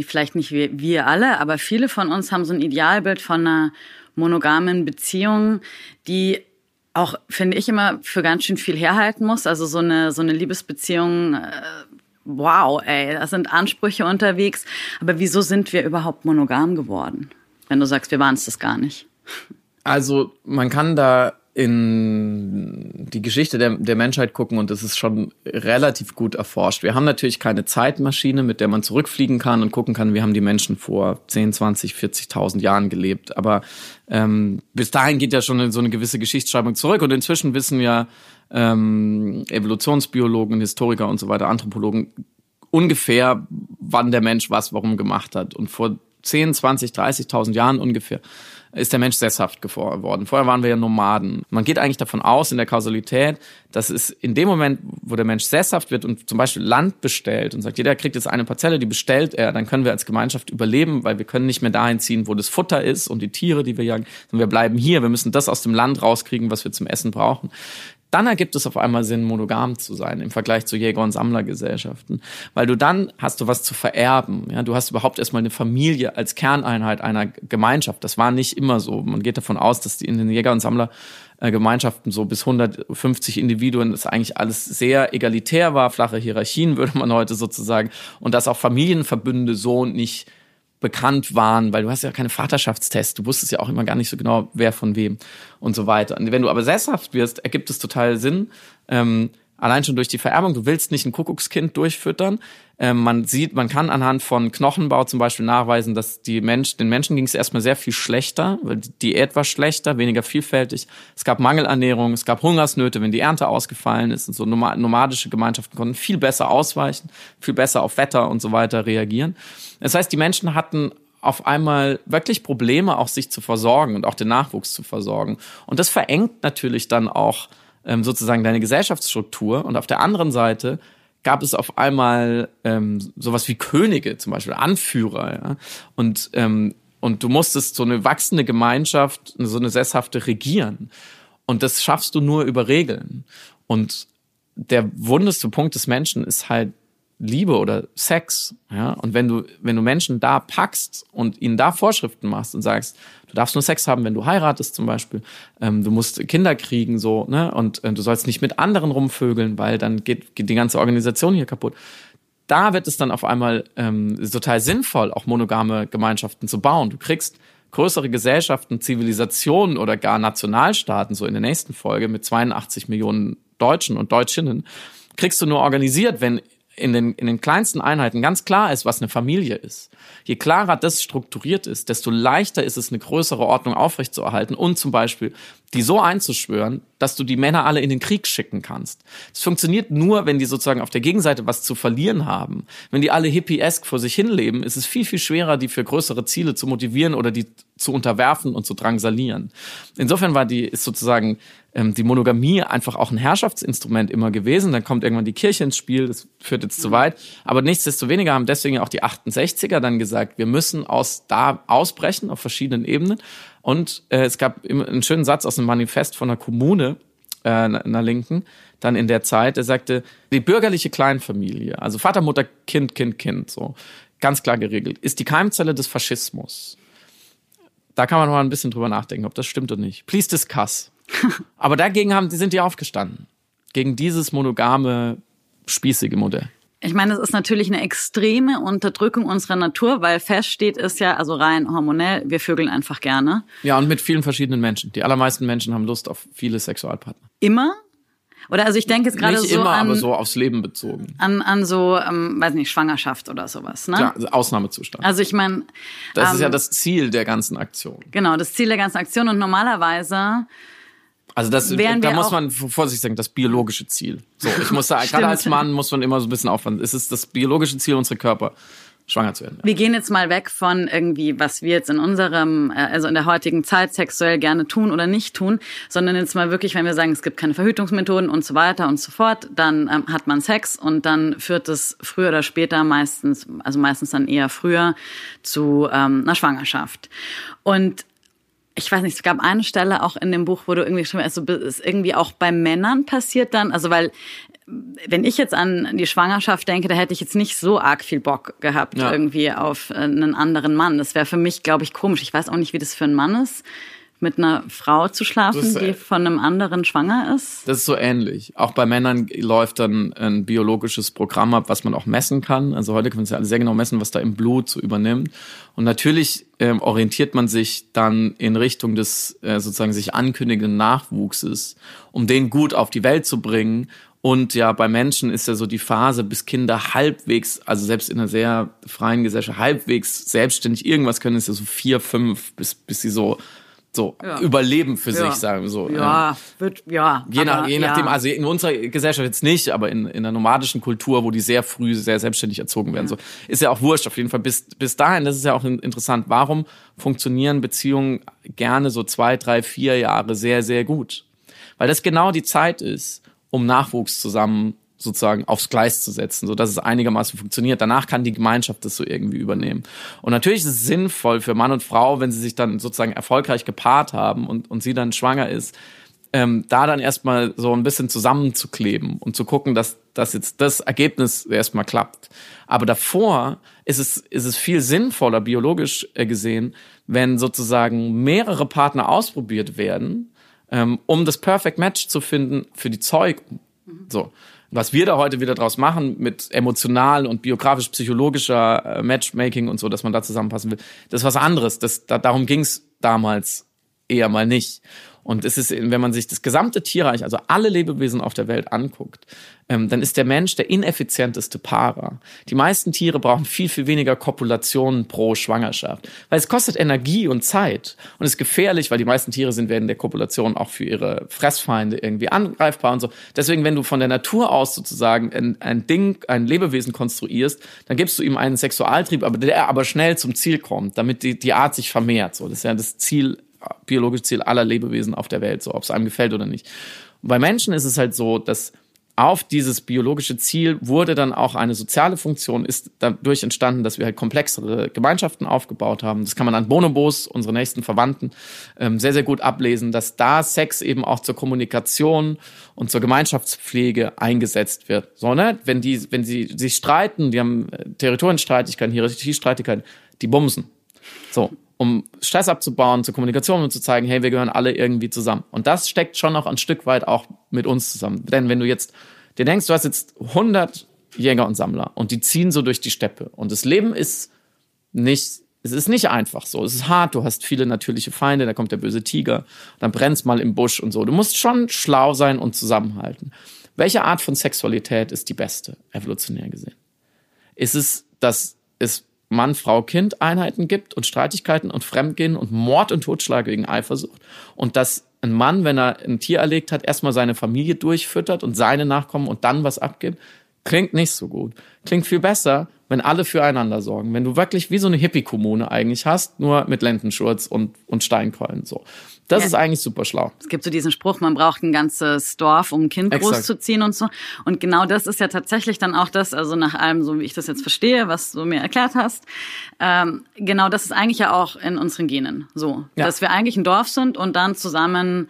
vielleicht nicht wir, wir alle, aber viele von uns haben so ein Idealbild von einer monogamen Beziehung, die auch, finde ich, immer für ganz schön viel herhalten muss. Also so eine, so eine Liebesbeziehung, äh, wow, ey, da sind Ansprüche unterwegs. Aber wieso sind wir überhaupt monogam geworden? Wenn du sagst, wir waren es das gar nicht. Also man kann da in die Geschichte der, der Menschheit gucken und das ist schon relativ gut erforscht. Wir haben natürlich keine Zeitmaschine, mit der man zurückfliegen kann und gucken kann, wie haben die Menschen vor 10, 20, 40.000 Jahren gelebt. Aber ähm, bis dahin geht ja schon so eine gewisse Geschichtsschreibung zurück und inzwischen wissen ja ähm, Evolutionsbiologen, Historiker und so weiter, Anthropologen ungefähr, wann der Mensch was warum gemacht hat. Und vor 10, 20, 30.000 Jahren ungefähr ist der Mensch sesshaft geworden. Vorher waren wir ja Nomaden. Man geht eigentlich davon aus in der Kausalität, dass es in dem Moment, wo der Mensch sesshaft wird und zum Beispiel Land bestellt und sagt, jeder kriegt jetzt eine Parzelle, die bestellt er, dann können wir als Gemeinschaft überleben, weil wir können nicht mehr dahin ziehen, wo das Futter ist und die Tiere, die wir jagen, sondern wir bleiben hier. Wir müssen das aus dem Land rauskriegen, was wir zum Essen brauchen dann ergibt es auf einmal Sinn, monogam zu sein im Vergleich zu Jäger- und Sammlergesellschaften. Weil du dann hast du was zu vererben. Ja, du hast überhaupt erstmal eine Familie als Kerneinheit einer Gemeinschaft. Das war nicht immer so. Man geht davon aus, dass die in den Jäger- und Sammlergemeinschaften so bis 150 Individuen das eigentlich alles sehr egalitär war, flache Hierarchien würde man heute sozusagen und dass auch Familienverbünde so nicht bekannt waren, weil du hast ja keine Vaterschaftstests, du wusstest ja auch immer gar nicht so genau, wer von wem und so weiter. Und wenn du aber sesshaft wirst, ergibt es total Sinn, ähm, allein schon durch die Vererbung. Du willst nicht ein Kuckuckskind durchfüttern. Ähm, man sieht, man kann anhand von Knochenbau zum Beispiel nachweisen, dass die Mensch, den Menschen ging es erstmal sehr viel schlechter, weil die Diät war schlechter, weniger vielfältig. Es gab Mangelernährung, es gab Hungersnöte, wenn die Ernte ausgefallen ist. Und so nomadische Gemeinschaften konnten viel besser ausweichen, viel besser auf Wetter und so weiter reagieren. Das heißt, die Menschen hatten auf einmal wirklich Probleme, auch sich zu versorgen und auch den Nachwuchs zu versorgen. Und das verengt natürlich dann auch ähm, sozusagen deine Gesellschaftsstruktur. Und auf der anderen Seite gab es auf einmal ähm, sowas wie Könige, zum Beispiel Anführer. Ja? Und, ähm, und du musstest so eine wachsende Gemeinschaft, so eine sesshafte regieren. Und das schaffst du nur über Regeln. Und der wundeste Punkt des Menschen ist halt Liebe oder Sex, ja, und wenn du, wenn du Menschen da packst und ihnen da Vorschriften machst und sagst, du darfst nur Sex haben, wenn du heiratest zum Beispiel, ähm, du musst Kinder kriegen, so, ne, und äh, du sollst nicht mit anderen rumvögeln, weil dann geht, geht die ganze Organisation hier kaputt. Da wird es dann auf einmal ähm, total sinnvoll, auch monogame Gemeinschaften zu bauen. Du kriegst größere Gesellschaften, Zivilisationen oder gar Nationalstaaten, so in der nächsten Folge mit 82 Millionen Deutschen und Deutschinnen, kriegst du nur organisiert, wenn in den, in den kleinsten Einheiten ganz klar ist, was eine Familie ist. Je klarer das strukturiert ist, desto leichter ist es, eine größere Ordnung aufrechtzuerhalten und zum Beispiel die so einzuschwören, dass du die Männer alle in den Krieg schicken kannst. Es funktioniert nur, wenn die sozusagen auf der Gegenseite was zu verlieren haben. Wenn die alle hippiesk vor sich hinleben, ist es viel, viel schwerer, die für größere Ziele zu motivieren oder die zu unterwerfen und zu drangsalieren. Insofern war die, ist sozusagen ähm, die Monogamie einfach auch ein Herrschaftsinstrument immer gewesen. Dann kommt irgendwann die Kirche ins Spiel, das führt jetzt zu weit. Aber nichtsdestoweniger haben deswegen auch die 68er dann gesagt, wir müssen aus da ausbrechen auf verschiedenen Ebenen. Und äh, es gab einen schönen Satz aus einem Manifest von einer Kommune, äh, einer Linken, dann in der Zeit, der sagte, die bürgerliche Kleinfamilie, also Vater, Mutter, Kind, Kind, Kind, so ganz klar geregelt, ist die Keimzelle des Faschismus. Da kann man mal ein bisschen drüber nachdenken, ob das stimmt oder nicht. Please discuss. Aber dagegen haben, sind die aufgestanden. Gegen dieses monogame, spießige Modell. Ich meine, es ist natürlich eine extreme Unterdrückung unserer Natur, weil feststeht ist ja, also rein hormonell, wir vögeln einfach gerne. Ja, und mit vielen verschiedenen Menschen. Die allermeisten Menschen haben Lust auf viele Sexualpartner. Immer? Oder also ich denke jetzt gerade so Nicht immer, an, aber so aufs Leben bezogen. an, an so, ähm, weiß nicht, Schwangerschaft oder sowas, ne? Ja, Ausnahmezustand. Also ich meine, Das ähm, ist ja das Ziel der ganzen Aktion. genau, das Ziel der ganzen Aktion und normalerweise Also das, da muss man vorsichtig sagen, das biologische Ziel. So, ich muss sagen, gerade als Mann muss man immer so ein bisschen aufwand. Es ist das biologische Ziel, unsere Körper schwanger zu werden. Wir gehen jetzt mal weg von irgendwie, was wir jetzt in unserem, äh, also in der heutigen Zeit sexuell gerne tun oder nicht tun, sondern jetzt mal wirklich, wenn wir sagen, es gibt keine Verhütungsmethoden und so weiter und so fort, dann ähm, hat man Sex und dann führt es früher oder später meistens, also meistens dann eher früher zu ähm, einer Schwangerschaft. Und ich weiß nicht, es gab eine Stelle auch in dem Buch, wo du irgendwie schon, also ist irgendwie auch bei Männern passiert dann, also weil wenn ich jetzt an die Schwangerschaft denke, da hätte ich jetzt nicht so arg viel Bock gehabt ja. irgendwie auf einen anderen Mann. Das wäre für mich, glaube ich, komisch. Ich weiß auch nicht, wie das für ein Mann ist mit einer Frau zu schlafen, ist, die von einem anderen schwanger ist? Das ist so ähnlich. Auch bei Männern läuft dann ein biologisches Programm ab, was man auch messen kann. Also heute können wir ja sehr genau messen, was da im Blut so übernimmt. Und natürlich ähm, orientiert man sich dann in Richtung des äh, sozusagen sich ankündigenden Nachwuchses, um den gut auf die Welt zu bringen. Und ja, bei Menschen ist ja so die Phase, bis Kinder halbwegs, also selbst in einer sehr freien Gesellschaft, halbwegs selbstständig irgendwas können, ist ja so vier, fünf, bis, bis sie so so ja. überleben für ja. sich, sagen wir so. Ja, wird, ja. Je, nach, je nachdem, also in unserer Gesellschaft jetzt nicht, aber in, in der nomadischen Kultur, wo die sehr früh sehr selbstständig erzogen werden, so ist ja auch wurscht. Auf jeden Fall bis, bis dahin, das ist ja auch interessant. Warum funktionieren Beziehungen gerne so zwei, drei, vier Jahre sehr, sehr gut? Weil das genau die Zeit ist, um Nachwuchs zusammen sozusagen aufs Gleis zu setzen, so dass es einigermaßen funktioniert. Danach kann die Gemeinschaft das so irgendwie übernehmen. Und natürlich ist es sinnvoll für Mann und Frau, wenn sie sich dann sozusagen erfolgreich gepaart haben und, und sie dann schwanger ist, ähm, da dann erstmal so ein bisschen zusammenzukleben und zu gucken, dass, dass jetzt das Ergebnis erstmal klappt. Aber davor ist es, ist es viel sinnvoller, biologisch äh, gesehen, wenn sozusagen mehrere Partner ausprobiert werden, ähm, um das Perfect Match zu finden für die Zeugung. So. Was wir da heute wieder draus machen mit emotional und biografisch-psychologischer äh, Matchmaking und so, dass man da zusammenpassen will, das ist was anderes. Das, da, darum ging's damals eher mal nicht. Und es ist, wenn man sich das gesamte Tierreich, also alle Lebewesen auf der Welt anguckt, ähm, dann ist der Mensch der ineffizienteste Parer. Die meisten Tiere brauchen viel, viel weniger Kopulationen pro Schwangerschaft, weil es kostet Energie und Zeit und ist gefährlich, weil die meisten Tiere sind während der Kopulation auch für ihre Fressfeinde irgendwie angreifbar und so. Deswegen, wenn du von der Natur aus sozusagen ein, ein Ding, ein Lebewesen konstruierst, dann gibst du ihm einen Sexualtrieb, aber der aber schnell zum Ziel kommt, damit die, die Art sich vermehrt. So, das ist ja das Ziel biologische Ziel aller Lebewesen auf der Welt, so ob es einem gefällt oder nicht. Bei Menschen ist es halt so, dass auf dieses biologische Ziel wurde dann auch eine soziale Funktion, ist dadurch entstanden, dass wir halt komplexere Gemeinschaften aufgebaut haben. Das kann man an Bonobos, unsere nächsten Verwandten, ähm, sehr, sehr gut ablesen, dass da Sex eben auch zur Kommunikation und zur Gemeinschaftspflege eingesetzt wird. So, ne? Wenn die, wenn sie sich streiten, die haben äh, Territorienstreitigkeiten, Hierarchiestreitigkeiten, die bumsen. So um Stress abzubauen, zur Kommunikation und zu zeigen, hey, wir gehören alle irgendwie zusammen. Und das steckt schon noch ein Stück weit auch mit uns zusammen. Denn wenn du jetzt dir denkst, du hast jetzt 100 Jäger und Sammler und die ziehen so durch die Steppe und das Leben ist nicht es ist nicht einfach so. Es ist hart. Du hast viele natürliche Feinde. Da kommt der böse Tiger. Dann brennst mal im Busch und so. Du musst schon schlau sein und zusammenhalten. Welche Art von Sexualität ist die beste, evolutionär gesehen? Ist es, dass es Mann-Frau-Kind-Einheiten gibt und Streitigkeiten und Fremdgehen und Mord und Totschlag wegen Eifersucht und dass ein Mann, wenn er ein Tier erlegt hat, erstmal seine Familie durchfüttert und seine Nachkommen und dann was abgibt, klingt nicht so gut. Klingt viel besser, wenn alle füreinander sorgen. Wenn du wirklich wie so eine Hippie-Kommune eigentlich hast, nur mit Lendenschurz und, und Steinkeulen so. Das ja. ist eigentlich super schlau. Es gibt so diesen Spruch, man braucht ein ganzes Dorf, um ein Kind Exakt. großzuziehen und so. Und genau das ist ja tatsächlich dann auch das, also nach allem, so wie ich das jetzt verstehe, was du mir erklärt hast, ähm, genau das ist eigentlich ja auch in unseren Genen so. Ja. Dass wir eigentlich ein Dorf sind und dann zusammen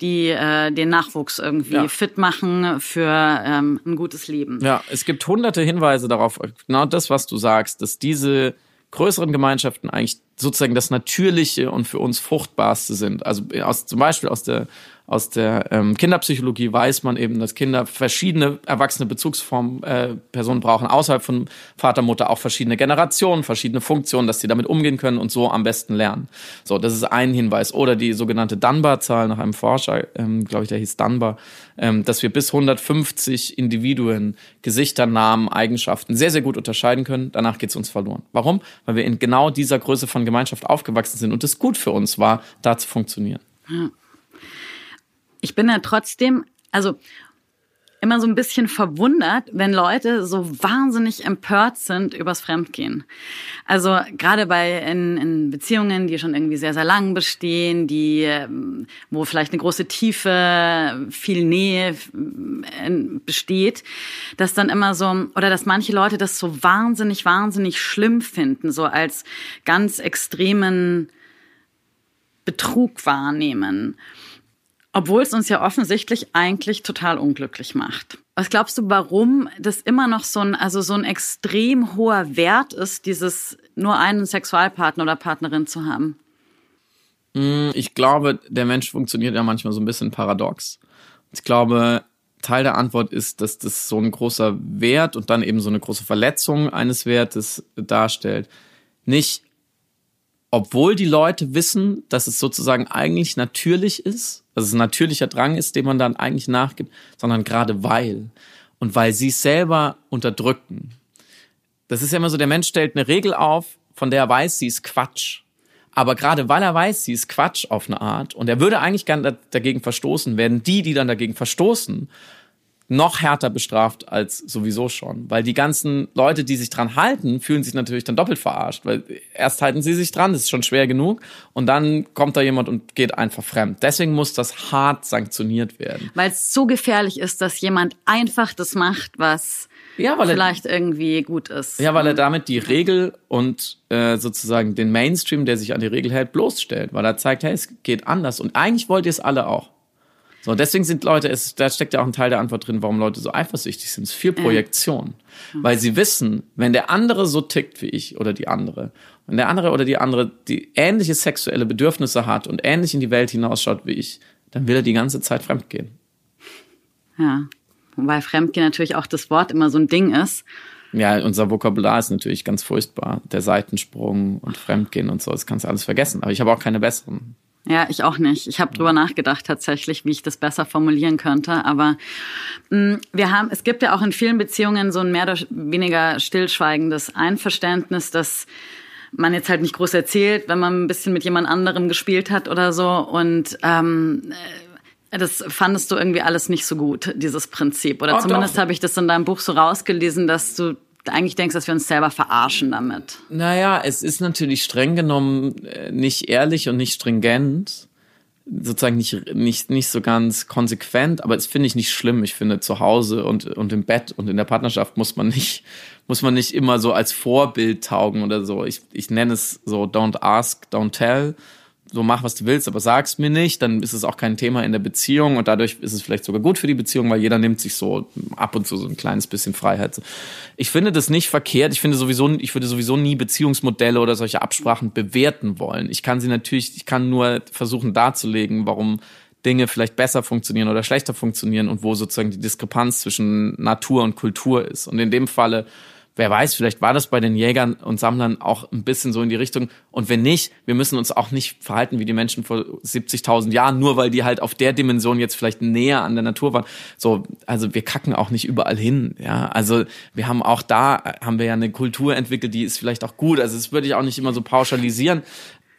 die äh, den Nachwuchs irgendwie ja. fit machen für ähm, ein gutes Leben. Ja, es gibt hunderte Hinweise darauf, genau das, was du sagst, dass diese größeren Gemeinschaften eigentlich sozusagen das Natürliche und für uns Fruchtbarste sind. Also aus, zum Beispiel aus der aus der ähm, Kinderpsychologie weiß man eben, dass Kinder verschiedene erwachsene Bezugsformen äh, Personen brauchen, außerhalb von Vater, Mutter auch verschiedene Generationen, verschiedene Funktionen, dass sie damit umgehen können und so am besten lernen. So, das ist ein Hinweis. Oder die sogenannte Dunbar-Zahl nach einem Forscher, ähm, glaube ich, der hieß Dunbar, ähm, dass wir bis 150 Individuen, Gesichter, Namen, Eigenschaften sehr, sehr gut unterscheiden können. Danach geht's uns verloren. Warum? Weil wir in genau dieser Größe von Gemeinschaft aufgewachsen sind und es gut für uns war, da zu funktionieren. Ich bin ja trotzdem, also immer so ein bisschen verwundert, wenn Leute so wahnsinnig empört sind übers Fremdgehen. Also gerade bei in, in Beziehungen, die schon irgendwie sehr, sehr lang bestehen, die, ähm, wo vielleicht eine große Tiefe, viel Nähe äh, besteht, dass dann immer so, oder dass manche Leute das so wahnsinnig, wahnsinnig schlimm finden, so als ganz extremen Betrug wahrnehmen obwohl es uns ja offensichtlich eigentlich total unglücklich macht. Was glaubst du, warum das immer noch so ein, also so ein extrem hoher Wert ist, dieses nur einen Sexualpartner oder Partnerin zu haben? Mm, ich glaube, der Mensch funktioniert ja manchmal so ein bisschen paradox. Ich glaube, Teil der Antwort ist, dass das so ein großer Wert und dann eben so eine große Verletzung eines Wertes darstellt. Nicht, obwohl die Leute wissen, dass es sozusagen eigentlich natürlich ist, dass es ein natürlicher Drang ist, dem man dann eigentlich nachgibt, sondern gerade weil. Und weil sie es selber unterdrücken. Das ist ja immer so, der Mensch stellt eine Regel auf, von der er weiß, sie ist Quatsch. Aber gerade weil er weiß, sie ist Quatsch auf eine Art und er würde eigentlich gern dagegen verstoßen, werden die, die dann dagegen verstoßen, noch härter bestraft als sowieso schon. Weil die ganzen Leute, die sich dran halten, fühlen sich natürlich dann doppelt verarscht. Weil erst halten sie sich dran, das ist schon schwer genug. Und dann kommt da jemand und geht einfach fremd. Deswegen muss das hart sanktioniert werden. Weil es so gefährlich ist, dass jemand einfach das macht, was ja, weil vielleicht er, irgendwie gut ist. Ja, weil er damit die Regel und äh, sozusagen den Mainstream, der sich an die Regel hält, bloßstellt. Weil er zeigt, hey, es geht anders. Und eigentlich wollt ihr es alle auch. So, deswegen sind Leute, es, da steckt ja auch ein Teil der Antwort drin, warum Leute so eifersüchtig sind. Es ist viel Projektion. Mhm. Weil sie wissen, wenn der andere so tickt wie ich oder die andere, wenn der andere oder die andere die ähnliche sexuelle Bedürfnisse hat und ähnlich in die Welt hinausschaut wie ich, dann will er die ganze Zeit fremdgehen. Ja. Wobei Fremdgehen natürlich auch das Wort immer so ein Ding ist. Ja, unser Vokabular ist natürlich ganz furchtbar. Der Seitensprung und Fremdgehen und so, das kannst du alles vergessen. Aber ich habe auch keine besseren. Ja, ich auch nicht. Ich habe drüber nachgedacht tatsächlich, wie ich das besser formulieren könnte. Aber mh, mm, wir haben, es gibt ja auch in vielen Beziehungen so ein mehr oder weniger stillschweigendes Einverständnis, dass man jetzt halt nicht groß erzählt, wenn man ein bisschen mit jemand anderem gespielt hat oder so. Und ähm, äh, das fandest du irgendwie alles nicht so gut, dieses Prinzip. Oder oh, zumindest habe ich das in deinem Buch so rausgelesen, dass du eigentlich denkst, dass wir uns selber verarschen damit. Naja, es ist natürlich streng genommen äh, nicht ehrlich und nicht stringent. Sozusagen nicht, nicht, nicht so ganz konsequent, aber das finde ich nicht schlimm. Ich finde, zu Hause und, und im Bett und in der Partnerschaft muss man nicht, muss man nicht immer so als Vorbild taugen oder so. Ich, ich nenne es so don't ask, don't tell so mach, was du willst, aber sag's mir nicht, dann ist es auch kein Thema in der Beziehung und dadurch ist es vielleicht sogar gut für die Beziehung, weil jeder nimmt sich so ab und zu so ein kleines bisschen Freiheit. Ich finde das nicht verkehrt. Ich finde sowieso, ich würde sowieso nie Beziehungsmodelle oder solche Absprachen bewerten wollen. Ich kann sie natürlich, ich kann nur versuchen darzulegen, warum Dinge vielleicht besser funktionieren oder schlechter funktionieren und wo sozusagen die Diskrepanz zwischen Natur und Kultur ist. Und in dem Falle wer weiß, vielleicht war das bei den Jägern und Sammlern auch ein bisschen so in die Richtung. Und wenn nicht, wir müssen uns auch nicht verhalten wie die Menschen vor 70.000 Jahren, nur weil die halt auf der Dimension jetzt vielleicht näher an der Natur waren. So, also wir kacken auch nicht überall hin. Ja, also wir haben auch da haben wir ja eine Kultur entwickelt, die ist vielleicht auch gut. Also das würde ich auch nicht immer so pauschalisieren.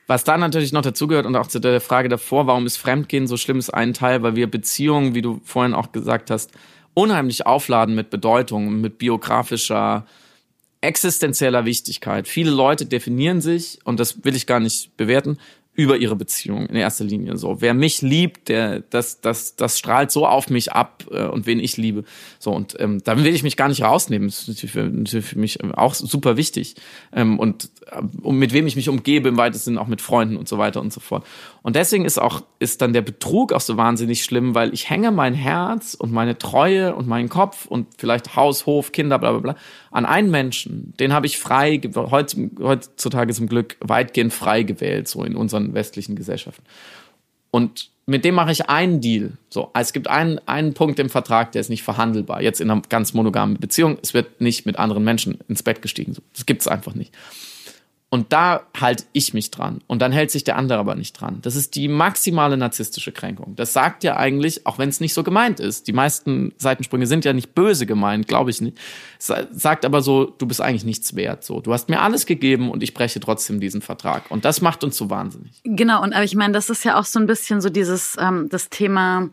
Was da natürlich noch dazugehört und auch zu der Frage davor, warum ist Fremdgehen so schlimm, ist ein Teil, weil wir Beziehungen, wie du vorhin auch gesagt hast, unheimlich aufladen mit Bedeutung, mit biografischer existenzieller Wichtigkeit. Viele Leute definieren sich, und das will ich gar nicht bewerten, über ihre Beziehung in erster Linie. So, wer mich liebt, der das das das strahlt so auf mich ab äh, und wen ich liebe. So und ähm, da will ich mich gar nicht rausnehmen. Das ist natürlich für, natürlich für mich auch super wichtig ähm, und mit wem ich mich umgebe im weitesten Sinne auch mit Freunden und so weiter und so fort. Und deswegen ist auch ist dann der Betrug auch so wahnsinnig schlimm, weil ich hänge mein Herz und meine Treue und meinen Kopf und vielleicht Haus, Hof, Kinder, bla bla bla an einen Menschen. Den habe ich frei heutzutage zum Glück weitgehend frei gewählt so in unseren westlichen Gesellschaften. Und mit dem mache ich einen Deal. So, es gibt einen, einen Punkt im Vertrag, der ist nicht verhandelbar. Jetzt in einer ganz monogamen Beziehung, es wird nicht mit anderen Menschen ins Bett gestiegen. Das gibt es einfach nicht. Und da halte ich mich dran. Und dann hält sich der andere aber nicht dran. Das ist die maximale narzisstische Kränkung. Das sagt ja eigentlich, auch wenn es nicht so gemeint ist. Die meisten Seitensprünge sind ja nicht böse gemeint, glaube ich nicht. Sagt aber so, du bist eigentlich nichts wert. So, du hast mir alles gegeben und ich breche trotzdem diesen Vertrag. Und das macht uns so wahnsinnig. Genau. Und aber ich meine, das ist ja auch so ein bisschen so dieses, ähm, das Thema,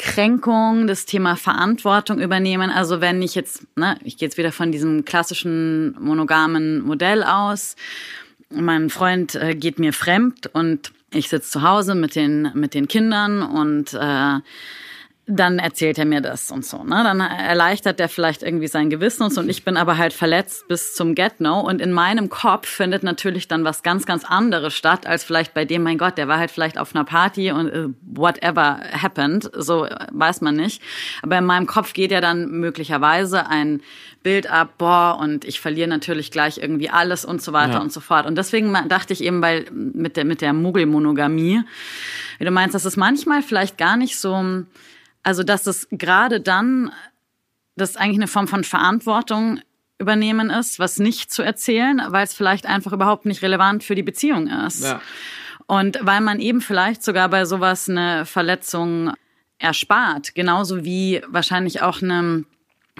Kränkung, das Thema Verantwortung übernehmen. Also wenn ich jetzt, ne, ich gehe jetzt wieder von diesem klassischen monogamen Modell aus. Mein Freund äh, geht mir fremd und ich sitze zu Hause mit den mit den Kindern und äh, dann erzählt er mir das und so. Ne? Dann erleichtert er vielleicht irgendwie sein Gewissen und so. Und ich bin aber halt verletzt bis zum Get-No. Und in meinem Kopf findet natürlich dann was ganz, ganz anderes statt, als vielleicht bei dem, mein Gott, der war halt vielleicht auf einer Party und uh, whatever happened. So weiß man nicht. Aber in meinem Kopf geht ja dann möglicherweise ein Bild ab, boah, und ich verliere natürlich gleich irgendwie alles und so weiter ja. und so fort. Und deswegen dachte ich eben bei, mit der, mit der Muggelmonogamie, wie du meinst, dass es manchmal vielleicht gar nicht so, also, dass es gerade dann, das eigentlich eine Form von Verantwortung übernehmen ist, was nicht zu erzählen, weil es vielleicht einfach überhaupt nicht relevant für die Beziehung ist. Ja. Und weil man eben vielleicht sogar bei sowas eine Verletzung erspart, genauso wie wahrscheinlich auch eine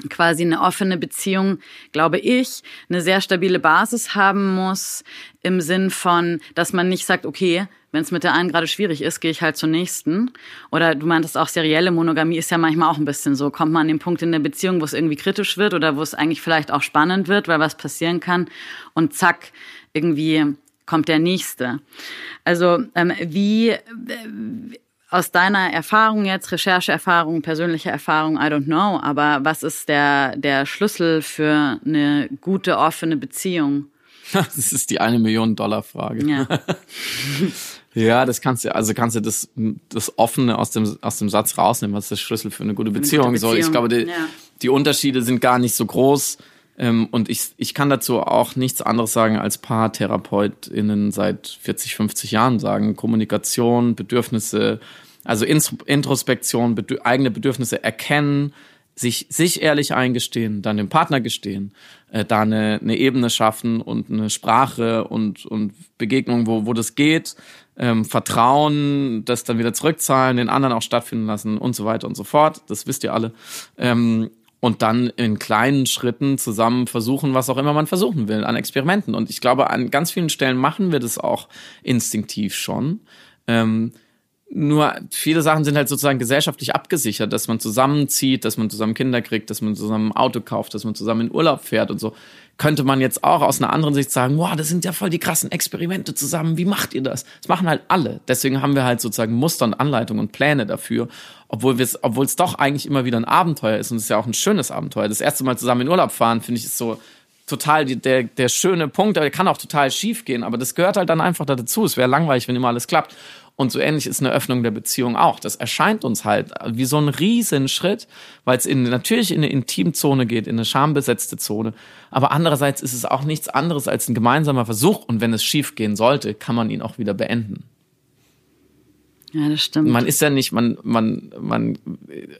quasi eine offene Beziehung, glaube ich, eine sehr stabile Basis haben muss im Sinn von, dass man nicht sagt, okay, wenn es mit der einen gerade schwierig ist, gehe ich halt zur nächsten. Oder du meintest auch, serielle Monogamie ist ja manchmal auch ein bisschen so. Kommt man an den Punkt in der Beziehung, wo es irgendwie kritisch wird oder wo es eigentlich vielleicht auch spannend wird, weil was passieren kann und zack, irgendwie kommt der nächste. Also ähm, wie aus deiner Erfahrung jetzt, Rechercheerfahrung, persönliche Erfahrung, I don't know, aber was ist der, der Schlüssel für eine gute, offene Beziehung? Das ist die eine Million Dollar Frage. Ja. ja, das kannst du, also kannst du das, das Offene aus dem, aus dem Satz rausnehmen, was ist der Schlüssel für eine gute Beziehung, eine gute Beziehung. soll. Ich glaube, die, ja. die Unterschiede sind gar nicht so groß. Ähm, und ich, ich kann dazu auch nichts anderes sagen, als PaartherapeutInnen seit 40, 50 Jahren sagen. Kommunikation, Bedürfnisse, also Introspektion, bedür eigene Bedürfnisse erkennen, sich, sich ehrlich eingestehen, dann dem Partner gestehen, äh, da eine, eine Ebene schaffen und eine Sprache und, und Begegnung, wo, wo das geht, ähm, Vertrauen, das dann wieder zurückzahlen, den anderen auch stattfinden lassen und so weiter und so fort. Das wisst ihr alle. Ähm, und dann in kleinen Schritten zusammen versuchen, was auch immer man versuchen will, an Experimenten. Und ich glaube, an ganz vielen Stellen machen wir das auch instinktiv schon. Ähm, nur viele Sachen sind halt sozusagen gesellschaftlich abgesichert, dass man zusammenzieht, dass man zusammen Kinder kriegt, dass man zusammen ein Auto kauft, dass man zusammen in Urlaub fährt und so. Könnte man jetzt auch aus einer anderen Sicht sagen, wow, das sind ja voll die krassen Experimente zusammen, wie macht ihr das? Das machen halt alle. Deswegen haben wir halt sozusagen Muster und Anleitungen und Pläne dafür, obwohl wir es, obwohl es doch eigentlich immer wieder ein Abenteuer ist und es ist ja auch ein schönes Abenteuer. Das erste Mal zusammen in Urlaub fahren, finde ich, ist so total die, der, der schöne Punkt, der kann auch total schief gehen, aber das gehört halt dann einfach dazu. Es wäre langweilig, wenn immer alles klappt. Und so ähnlich ist eine Öffnung der Beziehung auch. Das erscheint uns halt wie so ein Riesenschritt, weil es in, natürlich in eine Intimzone geht, in eine schambesetzte Zone. Aber andererseits ist es auch nichts anderes als ein gemeinsamer Versuch. Und wenn es schief gehen sollte, kann man ihn auch wieder beenden. Ja, das stimmt. Man ist ja nicht, man, man, man,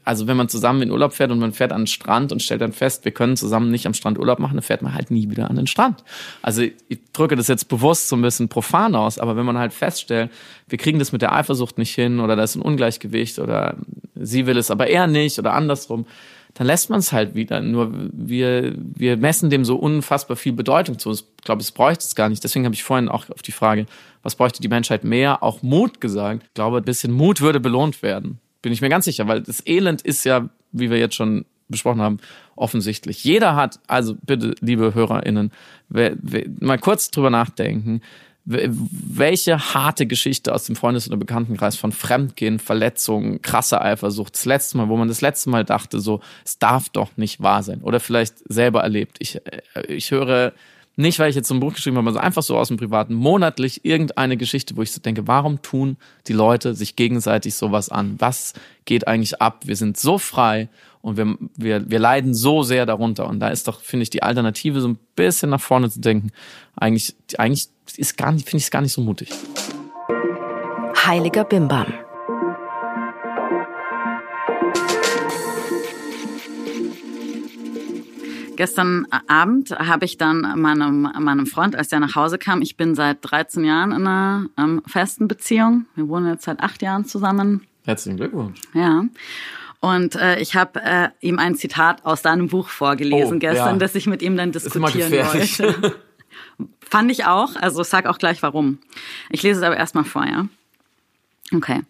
also wenn man zusammen in Urlaub fährt und man fährt an den Strand und stellt dann fest, wir können zusammen nicht am Strand Urlaub machen, dann fährt man halt nie wieder an den Strand. Also ich drücke das jetzt bewusst so ein bisschen profan aus, aber wenn man halt feststellt, wir kriegen das mit der Eifersucht nicht hin oder da ist ein Ungleichgewicht oder sie will es aber er nicht oder andersrum, dann lässt man es halt wieder. Nur wir, wir messen dem so unfassbar viel Bedeutung zu. Ich glaube, es bräuchte es gar nicht. Deswegen habe ich vorhin auch auf die Frage, was bräuchte die Menschheit mehr, auch Mut gesagt. Ich glaube, ein bisschen Mut würde belohnt werden. Bin ich mir ganz sicher, weil das Elend ist ja, wie wir jetzt schon besprochen haben, offensichtlich. Jeder hat, also bitte, liebe HörerInnen, mal kurz drüber nachdenken welche harte Geschichte aus dem Freundes- oder Bekanntenkreis von Fremdgehen, Verletzungen, krasse Eifersucht, das letzte Mal, wo man das letzte Mal dachte, so, es darf doch nicht wahr sein. Oder vielleicht selber erlebt. Ich, äh, ich höre nicht, weil ich jetzt so ein Buch geschrieben habe, sondern einfach so aus dem Privaten, monatlich irgendeine Geschichte, wo ich so denke, warum tun die Leute sich gegenseitig sowas an? Was geht eigentlich ab? Wir sind so frei und wir, wir, wir leiden so sehr darunter. Und da ist doch, finde ich, die Alternative so ein bisschen nach vorne zu denken, eigentlich, eigentlich ist gar nicht, finde ich es gar nicht so mutig. Heiliger Bimbam. Gestern Abend habe ich dann meinem, meinem Freund, als der nach Hause kam, ich bin seit 13 Jahren in einer ähm, festen Beziehung. Wir wohnen jetzt seit acht Jahren zusammen. Herzlichen Glückwunsch. Ja. Und äh, ich habe äh, ihm ein Zitat aus deinem Buch vorgelesen oh, gestern, ja. das ich mit ihm dann diskutieren wollte. Fand ich auch. Also sag auch gleich warum. Ich lese es aber erstmal vor, ja. Okay.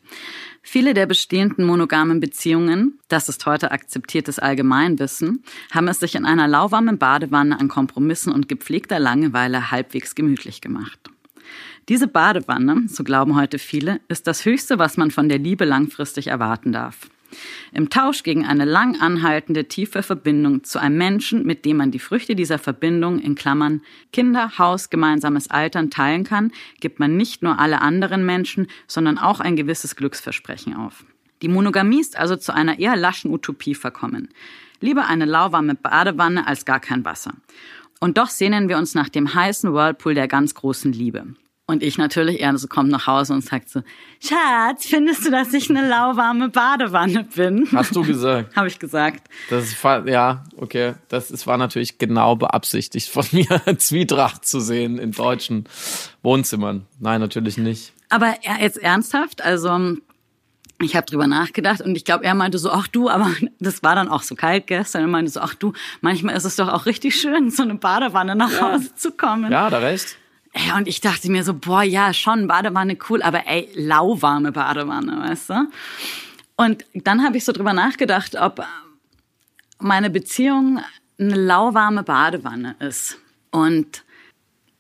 Viele der bestehenden monogamen Beziehungen, das ist heute akzeptiertes Allgemeinwissen, haben es sich in einer lauwarmen Badewanne an Kompromissen und gepflegter Langeweile halbwegs gemütlich gemacht. Diese Badewanne, so glauben heute viele, ist das Höchste, was man von der Liebe langfristig erwarten darf. Im Tausch gegen eine lang anhaltende, tiefe Verbindung zu einem Menschen, mit dem man die Früchte dieser Verbindung in Klammern Kinder, Haus, gemeinsames Altern teilen kann, gibt man nicht nur alle anderen Menschen, sondern auch ein gewisses Glücksversprechen auf. Die Monogamie ist also zu einer eher laschen Utopie verkommen. Lieber eine lauwarme Badewanne als gar kein Wasser. Und doch sehnen wir uns nach dem heißen Whirlpool der ganz großen Liebe. Und ich natürlich, er so kommt nach Hause und sagt so, Schatz, findest du, dass ich eine lauwarme Badewanne bin? Hast du gesagt? Habe ich gesagt. Das ist, ja, okay. Das ist, war natürlich genau beabsichtigt von mir, Zwietracht zu sehen in deutschen Wohnzimmern. Nein, natürlich nicht. Aber jetzt ernsthaft, also ich habe drüber nachgedacht und ich glaube, er meinte so, ach du, aber das war dann auch so kalt gestern. Er meinte so, ach du, manchmal ist es doch auch richtig schön, so eine Badewanne nach Hause zu kommen. Ja, da recht. Ja, und ich dachte mir so, boah, ja, schon Badewanne cool, aber ey, lauwarme Badewanne, weißt du? Und dann habe ich so drüber nachgedacht, ob meine Beziehung eine lauwarme Badewanne ist. Und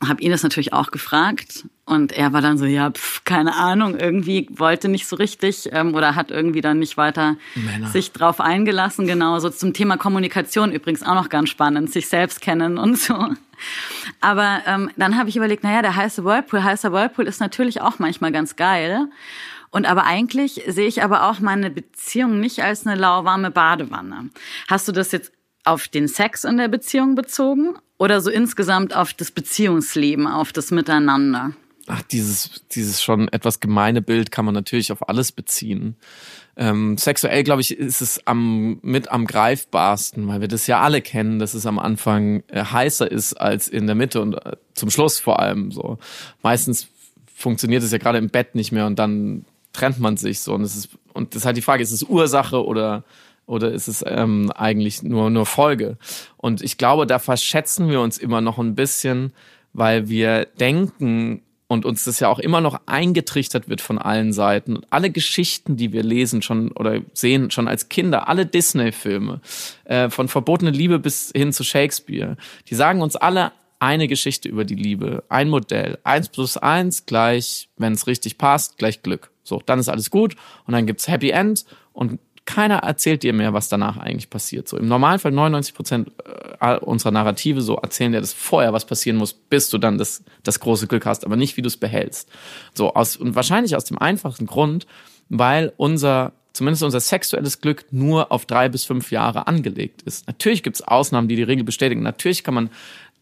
habe ihn das natürlich auch gefragt und er war dann so, ja, pf, keine Ahnung, irgendwie wollte nicht so richtig ähm, oder hat irgendwie dann nicht weiter Männer. sich drauf eingelassen. Genau, so zum Thema Kommunikation übrigens auch noch ganz spannend, sich selbst kennen und so. Aber ähm, dann habe ich überlegt, naja, der heiße Whirlpool, heißer Whirlpool ist natürlich auch manchmal ganz geil. Und aber eigentlich sehe ich aber auch meine Beziehung nicht als eine lauwarme Badewanne. Hast du das jetzt auf den Sex in der Beziehung bezogen oder so insgesamt auf das Beziehungsleben, auf das Miteinander? Ach, dieses, dieses schon etwas gemeine Bild kann man natürlich auf alles beziehen. Ähm, sexuell, glaube ich, ist es am, mit am greifbarsten, weil wir das ja alle kennen, dass es am Anfang äh, heißer ist als in der Mitte und äh, zum Schluss vor allem so. Meistens funktioniert es ja gerade im Bett nicht mehr und dann trennt man sich so und es ist und das ist halt die Frage, ist es Ursache oder oder ist es ähm, eigentlich nur nur Folge? Und ich glaube, da verschätzen wir uns immer noch ein bisschen, weil wir denken, und uns das ja auch immer noch eingetrichtert wird von allen Seiten. Und alle Geschichten, die wir lesen schon oder sehen schon als Kinder, alle Disney-Filme, äh, von verbotene Liebe bis hin zu Shakespeare, die sagen uns alle eine Geschichte über die Liebe, ein Modell. Eins plus eins gleich, wenn es richtig passt, gleich Glück. So, dann ist alles gut und dann gibt's Happy End und keiner erzählt dir mehr, was danach eigentlich passiert. So im Normalfall 99 Prozent äh, unserer Narrative so erzählen dir das vorher, was passieren muss, bis du dann das, das große Glück hast, aber nicht, wie du es behältst. So aus, und wahrscheinlich aus dem einfachen Grund, weil unser zumindest unser sexuelles Glück nur auf drei bis fünf Jahre angelegt ist. Natürlich gibt es Ausnahmen, die die Regel bestätigen. Natürlich kann man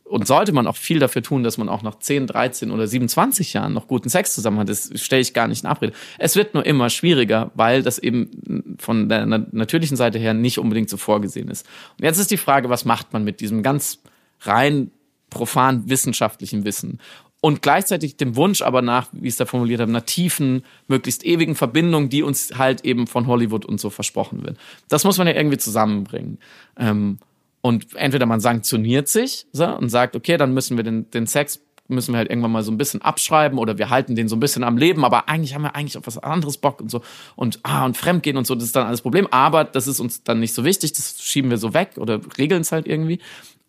und sollte man auch viel dafür tun, dass man auch nach 10, 13 oder 27 Jahren noch guten Sex zusammen hat. Das stelle ich gar nicht in Abrede. Es wird nur immer schwieriger, weil das eben von der natürlichen Seite her nicht unbedingt so vorgesehen ist. Und jetzt ist die Frage, was macht man mit diesem ganz rein profan wissenschaftlichen Wissen? Und gleichzeitig dem Wunsch aber nach, wie ich es da formuliert habe, einer tiefen, möglichst ewigen Verbindung, die uns halt eben von Hollywood und so versprochen wird. Das muss man ja irgendwie zusammenbringen. Ähm, und entweder man sanktioniert sich so, und sagt, okay, dann müssen wir den, den Sex müssen wir halt irgendwann mal so ein bisschen abschreiben oder wir halten den so ein bisschen am Leben, aber eigentlich haben wir eigentlich auf was anderes Bock und so. Und ah und Fremdgehen und so, das ist dann alles Problem, aber das ist uns dann nicht so wichtig, das schieben wir so weg oder regeln es halt irgendwie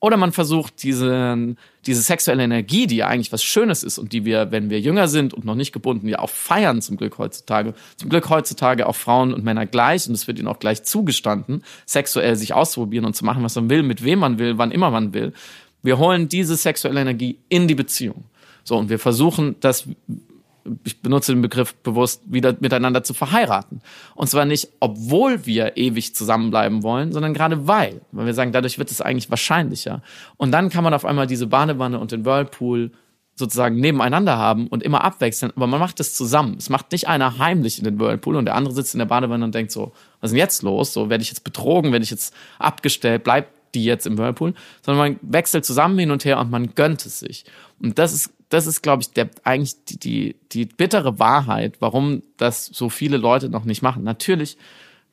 oder man versucht, diese, diese sexuelle Energie, die ja eigentlich was Schönes ist und die wir, wenn wir jünger sind und noch nicht gebunden, ja auch feiern zum Glück heutzutage. Zum Glück heutzutage auch Frauen und Männer gleich und es wird ihnen auch gleich zugestanden, sexuell sich auszuprobieren und zu machen, was man will, mit wem man will, wann immer man will. Wir holen diese sexuelle Energie in die Beziehung. So, und wir versuchen, das ich benutze den Begriff bewusst, wieder miteinander zu verheiraten. Und zwar nicht, obwohl wir ewig zusammenbleiben wollen, sondern gerade weil. Weil wir sagen, dadurch wird es eigentlich wahrscheinlicher. Und dann kann man auf einmal diese Badewanne und den Whirlpool sozusagen nebeneinander haben und immer abwechseln, aber man macht es zusammen. Es macht nicht einer heimlich in den Whirlpool und der andere sitzt in der Badewanne und denkt so, was ist denn jetzt los? So, werde ich jetzt betrogen, werde ich jetzt abgestellt, bleibt die jetzt im Whirlpool, sondern man wechselt zusammen hin und her und man gönnt es sich. Und das ist das ist, glaube ich, der, eigentlich die, die, die bittere Wahrheit, warum das so viele Leute noch nicht machen. Natürlich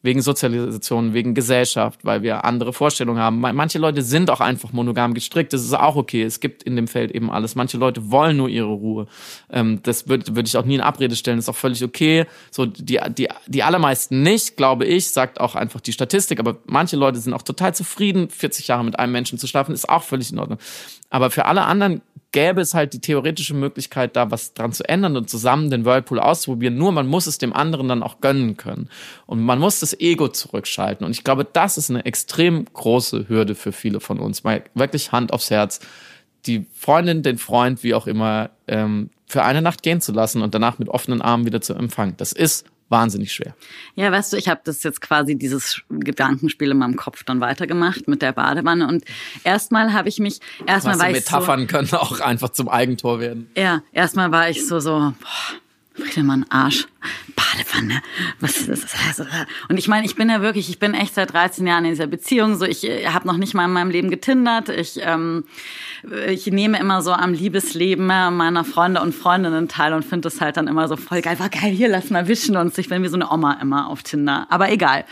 wegen Sozialisation, wegen Gesellschaft, weil wir andere Vorstellungen haben. Manche Leute sind auch einfach monogam gestrickt, das ist auch okay. Es gibt in dem Feld eben alles. Manche Leute wollen nur ihre Ruhe. Ähm, das würde würd ich auch nie in Abrede stellen, das ist auch völlig okay. So die, die, die allermeisten nicht, glaube ich, sagt auch einfach die Statistik, aber manche Leute sind auch total zufrieden, 40 Jahre mit einem Menschen zu schlafen, ist auch völlig in Ordnung. Aber für alle anderen gäbe es halt die theoretische Möglichkeit, da was dran zu ändern und zusammen den Whirlpool auszuprobieren. Nur man muss es dem anderen dann auch gönnen können. Und man muss das Ego zurückschalten. Und ich glaube, das ist eine extrem große Hürde für viele von uns. Mal wirklich Hand aufs Herz. Die Freundin, den Freund, wie auch immer, ähm, für eine Nacht gehen zu lassen und danach mit offenen Armen wieder zu empfangen. Das ist wahnsinnig schwer. Ja, weißt du, ich habe das jetzt quasi dieses Gedankenspiel in meinem Kopf dann weitergemacht mit der Badewanne und erstmal habe ich mich erstmal war ich Metaphern so, können auch einfach zum Eigentor werden. Ja, erstmal war ich so so boah, Friedemann Arsch. Badewanne. Was ist das? Und ich meine, ich bin ja wirklich, ich bin echt seit 13 Jahren in dieser Beziehung. So, ich äh, habe noch nicht mal in meinem Leben getindert. Ich, ähm, ich nehme immer so am Liebesleben meiner Freunde und Freundinnen teil und finde das halt dann immer so voll geil. War geil, hier lass mal wischen uns. Ich bin wie so eine Oma immer auf Tinder. Aber egal.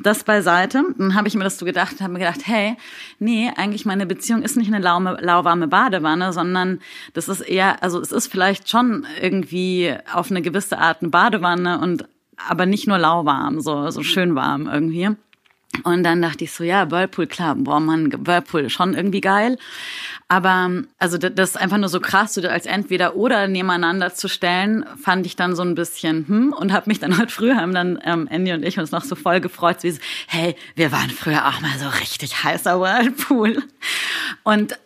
Das beiseite. Dann habe ich mir das so gedacht, habe mir gedacht, hey, nee, eigentlich meine Beziehung ist nicht eine laume, lauwarme Badewanne, sondern das ist eher, also es ist vielleicht schon irgendwie auf eine gewisse Art eine Badewanne und aber nicht nur lauwarm, so, so schön warm irgendwie. Und dann dachte ich so, ja, Whirlpool, klar, boah, Mann, Whirlpool, schon irgendwie geil. Aber also das ist einfach nur so krass, so als entweder oder nebeneinander zu stellen, fand ich dann so ein bisschen hm und habe mich dann halt früher haben dann ähm, Andy und ich uns noch so voll gefreut, wie so, hey, wir waren früher auch mal so richtig heißer Whirlpool. Und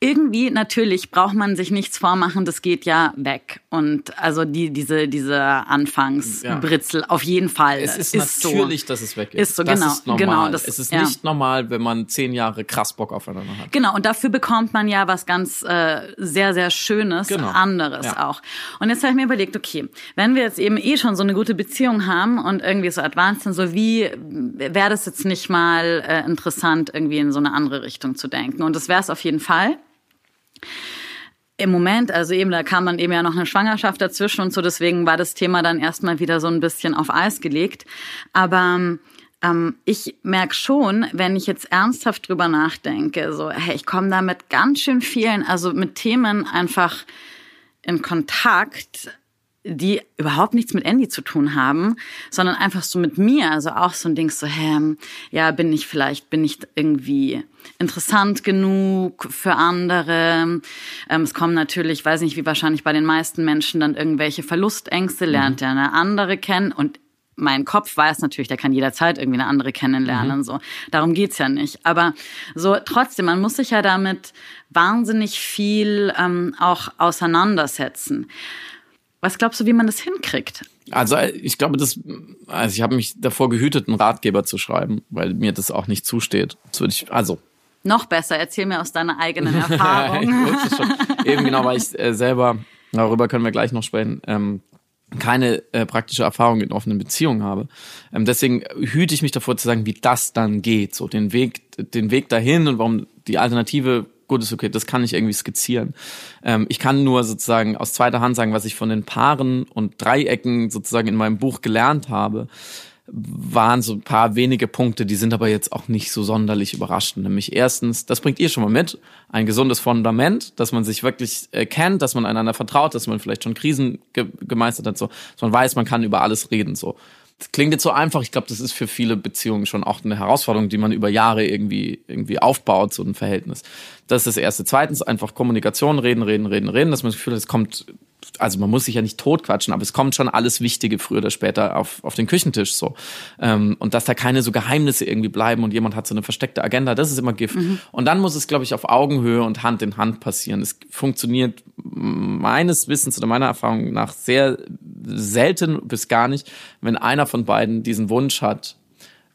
irgendwie natürlich braucht man sich nichts vormachen, das geht ja weg. Und also die, diese, diese Anfangsbritzel ja. auf jeden Fall. Es ist, ist natürlich, so. dass es weg ist. Ist so, das genau. Ist normal. genau das, es ist ja. nicht normal, wenn man zehn Jahre krass Bock aufeinander hat. Genau, und dafür bekommt man ja was ganz äh, sehr, sehr Schönes, genau. anderes ja. auch. Und jetzt habe ich mir überlegt, okay, wenn wir jetzt eben eh schon so eine gute Beziehung haben und irgendwie so advanced sind, so wie wäre das jetzt nicht mal äh, interessant, irgendwie in so eine andere Richtung zu denken? Und das wäre es auf jeden Fall. Im Moment, also eben, da kam dann eben ja noch eine Schwangerschaft dazwischen und so, deswegen war das Thema dann erstmal wieder so ein bisschen auf Eis gelegt. Aber ähm, ich merke schon, wenn ich jetzt ernsthaft drüber nachdenke, so, hey, ich komme da mit ganz schön vielen, also mit Themen einfach in Kontakt, die überhaupt nichts mit Andy zu tun haben, sondern einfach so mit mir. Also auch so ein Ding so, hä, ja, bin ich vielleicht, bin ich irgendwie interessant genug für andere. Ähm, es kommen natürlich, weiß nicht, wie wahrscheinlich bei den meisten Menschen dann irgendwelche Verlustängste, lernt mhm. eine andere kennen und mein Kopf weiß natürlich, der kann jederzeit irgendwie eine andere kennenlernen. Mhm. So, darum geht's ja nicht. Aber so trotzdem, man muss sich ja damit wahnsinnig viel ähm, auch auseinandersetzen. Was glaubst du, wie man das hinkriegt? Also ich glaube, das, also ich habe mich davor gehütet, einen Ratgeber zu schreiben, weil mir das auch nicht zusteht. Das würde ich, also noch besser, erzähl mir aus deiner eigenen Erfahrung. Eben genau, weil ich äh, selber, darüber können wir gleich noch sprechen, ähm, keine äh, praktische Erfahrung in offenen Beziehungen habe. Ähm, deswegen hüte ich mich davor zu sagen, wie das dann geht, so den Weg, den Weg dahin und warum die Alternative gut ist okay, das kann ich irgendwie skizzieren. Ähm, ich kann nur sozusagen aus zweiter Hand sagen, was ich von den Paaren und Dreiecken sozusagen in meinem Buch gelernt habe waren so ein paar wenige Punkte, die sind aber jetzt auch nicht so sonderlich überraschend. Nämlich erstens, das bringt ihr schon mal mit, ein gesundes Fundament, dass man sich wirklich kennt, dass man einander vertraut, dass man vielleicht schon Krisen ge gemeistert hat, so, dass man weiß, man kann über alles reden, so. Das klingt jetzt so einfach. Ich glaube, das ist für viele Beziehungen schon auch eine Herausforderung, die man über Jahre irgendwie, irgendwie aufbaut, so ein Verhältnis. Das ist das Erste. Zweitens einfach Kommunikation, reden, reden, reden, reden, dass man das Gefühl hat, es kommt also man muss sich ja nicht totquatschen, aber es kommt schon alles Wichtige früher oder später auf, auf den Küchentisch so. Ähm, und dass da keine so Geheimnisse irgendwie bleiben und jemand hat so eine versteckte Agenda, das ist immer Gift. Mhm. Und dann muss es, glaube ich, auf Augenhöhe und Hand in Hand passieren. Es funktioniert meines Wissens oder meiner Erfahrung nach sehr selten bis gar nicht, wenn einer von beiden diesen Wunsch hat,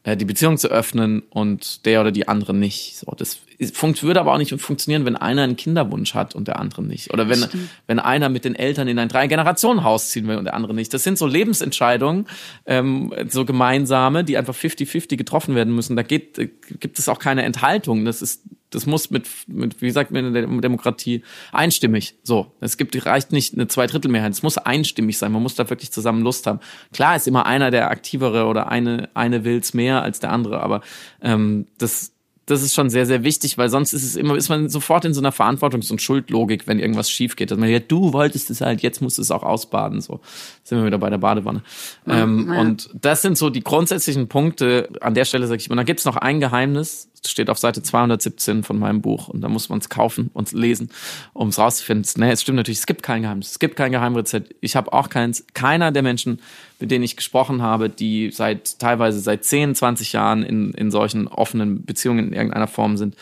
äh, die Beziehung zu öffnen und der oder die andere nicht. So, das funkt, würde aber auch nicht funktionieren, wenn einer einen Kinderwunsch hat und der andere nicht. Oder wenn, wenn einer mit den Eltern in ein Drei-Generationen-Haus ziehen will und der andere nicht. Das sind so Lebensentscheidungen, ähm, so gemeinsame, die einfach 50-50 getroffen werden müssen. Da geht, gibt es auch keine Enthaltung. Das ist das muss mit, mit wie sagt man in der Demokratie, einstimmig. So, es gibt reicht nicht eine Zweidrittelmehrheit. Es muss einstimmig sein. Man muss da wirklich zusammen Lust haben. Klar ist immer einer der aktivere oder eine eine will's mehr als der andere, aber ähm, das das ist schon sehr, sehr wichtig, weil sonst ist es immer, ist man sofort in so einer Verantwortungs- und Schuldlogik, wenn irgendwas schief geht. Dass man ja, du wolltest es halt, jetzt musst du es auch ausbaden. So sind wir wieder bei der Badewanne. Ja, ähm, ja. Und das sind so die grundsätzlichen Punkte. An der Stelle sage ich, und dann gibt's noch ein Geheimnis, steht auf Seite 217 von meinem Buch und da muss man es kaufen und lesen, um es rauszufinden. Nee, es stimmt natürlich, es gibt kein Geheimnis, es gibt kein Geheimrezept. Ich habe auch keins. Keiner der Menschen, mit denen ich gesprochen habe, die seit teilweise seit 10, 20 Jahren in, in solchen offenen Beziehungen in irgendeiner Form sind,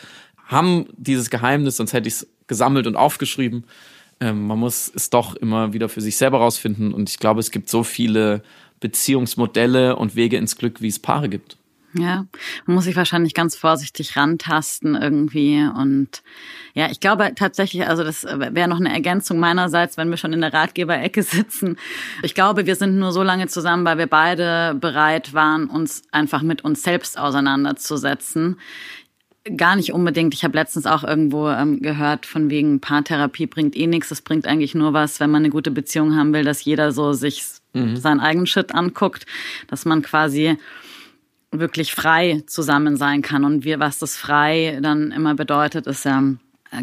haben dieses Geheimnis, sonst hätte ich es gesammelt und aufgeschrieben. Ähm, man muss es doch immer wieder für sich selber rausfinden und ich glaube, es gibt so viele Beziehungsmodelle und Wege ins Glück, wie es Paare gibt. Ja, man muss sich wahrscheinlich ganz vorsichtig rantasten irgendwie und ja, ich glaube tatsächlich, also das wäre noch eine Ergänzung meinerseits, wenn wir schon in der Ratgeberecke sitzen. Ich glaube, wir sind nur so lange zusammen, weil wir beide bereit waren, uns einfach mit uns selbst auseinanderzusetzen. Gar nicht unbedingt. Ich habe letztens auch irgendwo ähm, gehört, von wegen Paartherapie bringt eh nichts. Es bringt eigentlich nur was, wenn man eine gute Beziehung haben will, dass jeder so sich mhm. seinen eigenen Shit anguckt, dass man quasi wirklich frei zusammen sein kann. Und wir, was das frei dann immer bedeutet, ist ja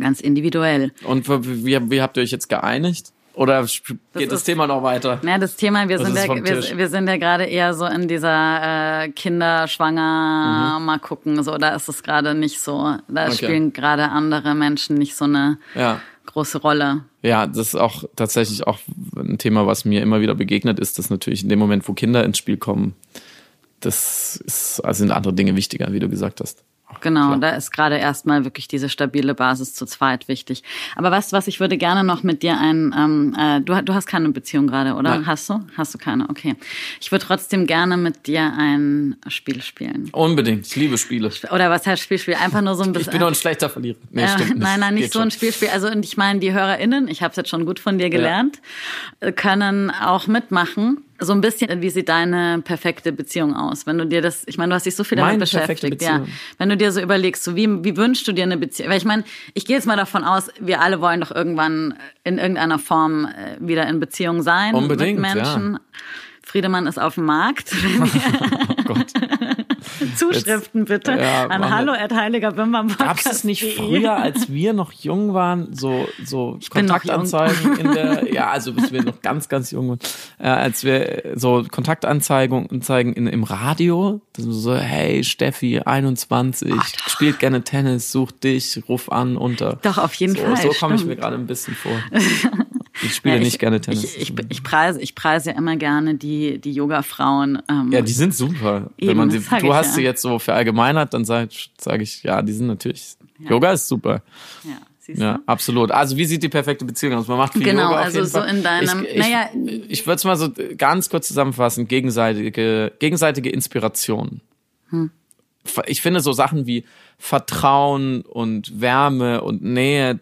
ganz individuell. Und wie, wie habt ihr euch jetzt geeinigt? Oder geht das, das Thema noch weiter? Ja, das Thema, wir, sind ja, wir, wir, sind ja gerade eher so in dieser äh, Kinderschwanger, mhm. mal gucken, so, da ist es gerade nicht so. Da okay. spielen gerade andere Menschen nicht so eine ja. große Rolle. Ja, das ist auch tatsächlich auch ein Thema, was mir immer wieder begegnet ist, dass natürlich in dem Moment, wo Kinder ins Spiel kommen, das ist, also sind andere Dinge wichtiger, wie du gesagt hast. Genau, Klar. da ist gerade erstmal wirklich diese stabile Basis zu zweit wichtig. Aber weißt du was, ich würde gerne noch mit dir ein, ähm, äh, du, du hast keine Beziehung gerade, oder? Nein. Hast du? Hast du keine, okay. Ich würde trotzdem gerne mit dir ein Spiel spielen. Unbedingt, ich liebe Spiele. Oder was heißt Spielspiel? Einfach nur so ein bisschen. Ich bin nur ein schlechter Verlierer. Nee, äh, stimmt nicht. Nein, nein, nicht Geht so ein Spielspiel. Also und ich meine, die HörerInnen, ich habe es jetzt schon gut von dir gelernt, ja. können auch mitmachen so ein bisschen, wie sieht deine perfekte Beziehung aus? Wenn du dir das, ich meine, du hast dich so viel damit Meine beschäftigt, ja. Wenn du dir so überlegst, so wie, wie wünschst du dir eine Beziehung? Weil ich meine, ich gehe jetzt mal davon aus, wir alle wollen doch irgendwann in irgendeiner Form äh, wieder in Beziehung sein Unbedingt, mit Menschen. Ja. Friedemann ist auf dem Markt. oh Gott. Zuschriften Jetzt, bitte ja, an hallo at Gab es nicht früher, als wir noch jung waren, so, so Kontaktanzeigen in der, ja, also bis wir noch ganz, ganz jung waren, äh, als wir so Kontaktanzeigen zeigen in, im Radio, so, hey, Steffi, 21, oh, spielt gerne Tennis, sucht dich, ruf an, unter. Doch, auf jeden so, Fall. So komme ich mir gerade ein bisschen vor. Ich spiele ja, ich, nicht gerne Tennis. Ich, ich, ich, preise, ich preise immer gerne die, die Yoga-Frauen. Ähm, ja, die sind super. Eben, Wenn man sie, du hast ja. sie jetzt so verallgemeinert, dann sage sag ich, ja, die sind natürlich. Ja. Yoga ist super. Ja. Ja, absolut. Also wie sieht die perfekte Beziehung aus? Man macht viel genau, Yoga auf also jeden so Fall. in deinem. Ich, ich, naja, ich würde es mal so ganz kurz zusammenfassen: gegenseitige, gegenseitige Inspiration. Hm. Ich finde so Sachen wie Vertrauen und Wärme und Nähe,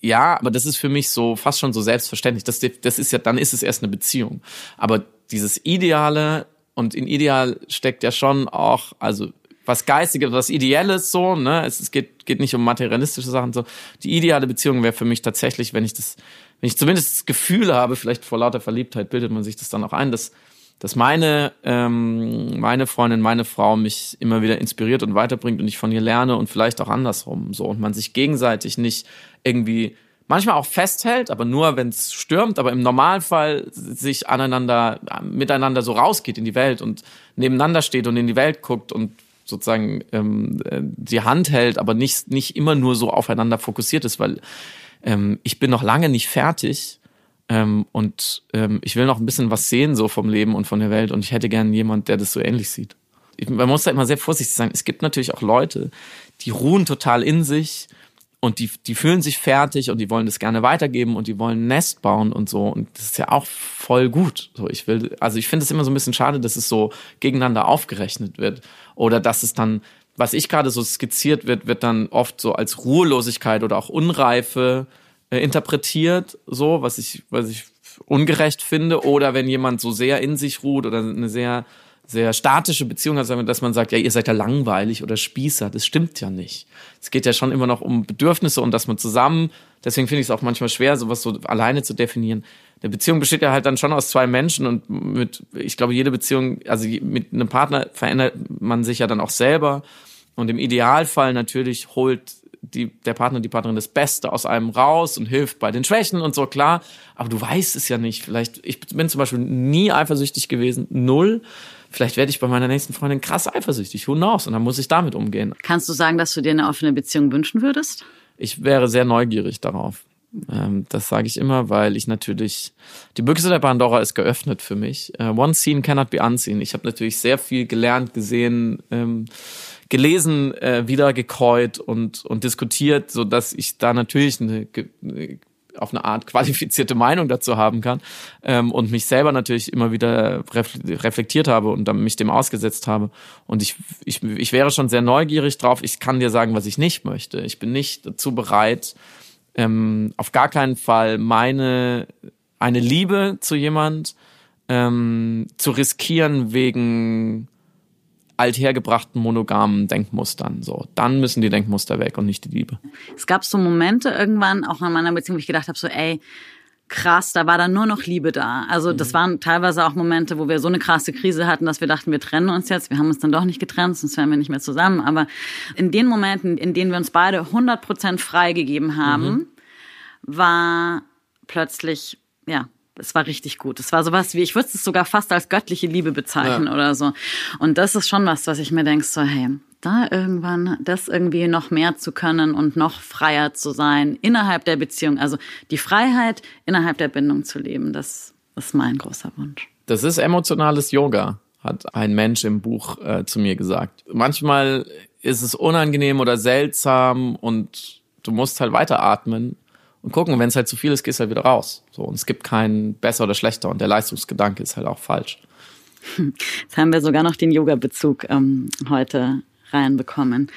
ja, aber das ist für mich so fast schon so selbstverständlich. Das, das ist ja, dann ist es erst eine Beziehung. Aber dieses Ideale und in Ideal steckt ja schon auch, also was Geistiges, was Ideelles so, ne? Es, es geht, geht nicht um materialistische Sachen so. Die ideale Beziehung wäre für mich tatsächlich, wenn ich das, wenn ich zumindest das Gefühl habe, vielleicht vor lauter Verliebtheit bildet man sich das dann auch ein, dass dass meine, ähm, meine Freundin, meine Frau mich immer wieder inspiriert und weiterbringt und ich von ihr lerne und vielleicht auch andersrum so und man sich gegenseitig nicht irgendwie manchmal auch festhält, aber nur wenn es stürmt, aber im Normalfall sich aneinander, miteinander so rausgeht in die Welt und nebeneinander steht und in die Welt guckt und sozusagen ähm, die Hand hält, aber nicht, nicht immer nur so aufeinander fokussiert ist, weil ähm, ich bin noch lange nicht fertig ähm, und ähm, ich will noch ein bisschen was sehen so vom Leben und von der Welt und ich hätte gern jemand, der das so ähnlich sieht. Ich, man muss da immer sehr vorsichtig sein. Es gibt natürlich auch Leute, die ruhen total in sich und die, die fühlen sich fertig und die wollen das gerne weitergeben und die wollen ein Nest bauen und so. Und das ist ja auch voll gut. So, ich will, also ich finde es immer so ein bisschen schade, dass es so gegeneinander aufgerechnet wird. Oder dass es dann, was ich gerade so skizziert wird, wird dann oft so als Ruhelosigkeit oder auch Unreife äh, interpretiert, so, was ich, was ich ungerecht finde, oder wenn jemand so sehr in sich ruht oder eine sehr, sehr statische Beziehung hat, dass man sagt, ja, ihr seid ja langweilig oder Spießer. Das stimmt ja nicht. Es geht ja schon immer noch um Bedürfnisse und dass man zusammen, deswegen finde ich es auch manchmal schwer, sowas so alleine zu definieren. Eine Beziehung besteht ja halt dann schon aus zwei Menschen und mit, ich glaube, jede Beziehung, also mit einem Partner verändert man sich ja dann auch selber. Und im Idealfall natürlich holt die, der Partner, die Partnerin das Beste aus einem raus und hilft bei den Schwächen und so, klar. Aber du weißt es ja nicht. Vielleicht, ich bin zum Beispiel nie eifersüchtig gewesen, null. Vielleicht werde ich bei meiner nächsten Freundin krass eifersüchtig. Who knows? Und dann muss ich damit umgehen. Kannst du sagen, dass du dir eine offene Beziehung wünschen würdest? Ich wäre sehr neugierig darauf. Ähm, das sage ich immer, weil ich natürlich die Büchse der Pandora ist geöffnet für mich. Uh, one scene cannot be unseen. Ich habe natürlich sehr viel gelernt, gesehen. Ähm, gelesen, äh, wieder gekäut und, und diskutiert, so dass ich da natürlich eine, auf eine Art qualifizierte Meinung dazu haben kann ähm, und mich selber natürlich immer wieder reflektiert habe und dann mich dem ausgesetzt habe. Und ich, ich, ich wäre schon sehr neugierig drauf. Ich kann dir sagen, was ich nicht möchte. Ich bin nicht dazu bereit, ähm, auf gar keinen Fall meine eine Liebe zu jemand ähm, zu riskieren wegen althergebrachten monogamen Denkmustern. So, dann müssen die Denkmuster weg und nicht die Liebe. Es gab so Momente irgendwann, auch in meiner Beziehung, wo ich gedacht habe, so, ey, krass, da war dann nur noch Liebe da. Also das mhm. waren teilweise auch Momente, wo wir so eine krasse Krise hatten, dass wir dachten, wir trennen uns jetzt. Wir haben uns dann doch nicht getrennt, sonst wären wir nicht mehr zusammen. Aber in den Momenten, in denen wir uns beide 100 Prozent freigegeben haben, mhm. war plötzlich, ja, es war richtig gut. Es war sowas wie, ich würde es sogar fast als göttliche Liebe bezeichnen ja. oder so. Und das ist schon was, was ich mir denke, so, hey, da irgendwann das irgendwie noch mehr zu können und noch freier zu sein innerhalb der Beziehung. Also die Freiheit innerhalb der Bindung zu leben, das ist mein großer Wunsch. Das ist emotionales Yoga, hat ein Mensch im Buch äh, zu mir gesagt. Manchmal ist es unangenehm oder seltsam und du musst halt weiteratmen und gucken. Wenn es halt zu viel ist, gehst du halt wieder raus. So, und es gibt keinen besser oder schlechter und der Leistungsgedanke ist halt auch falsch. Jetzt haben wir sogar noch den Yoga-Bezug ähm, heute reinbekommen.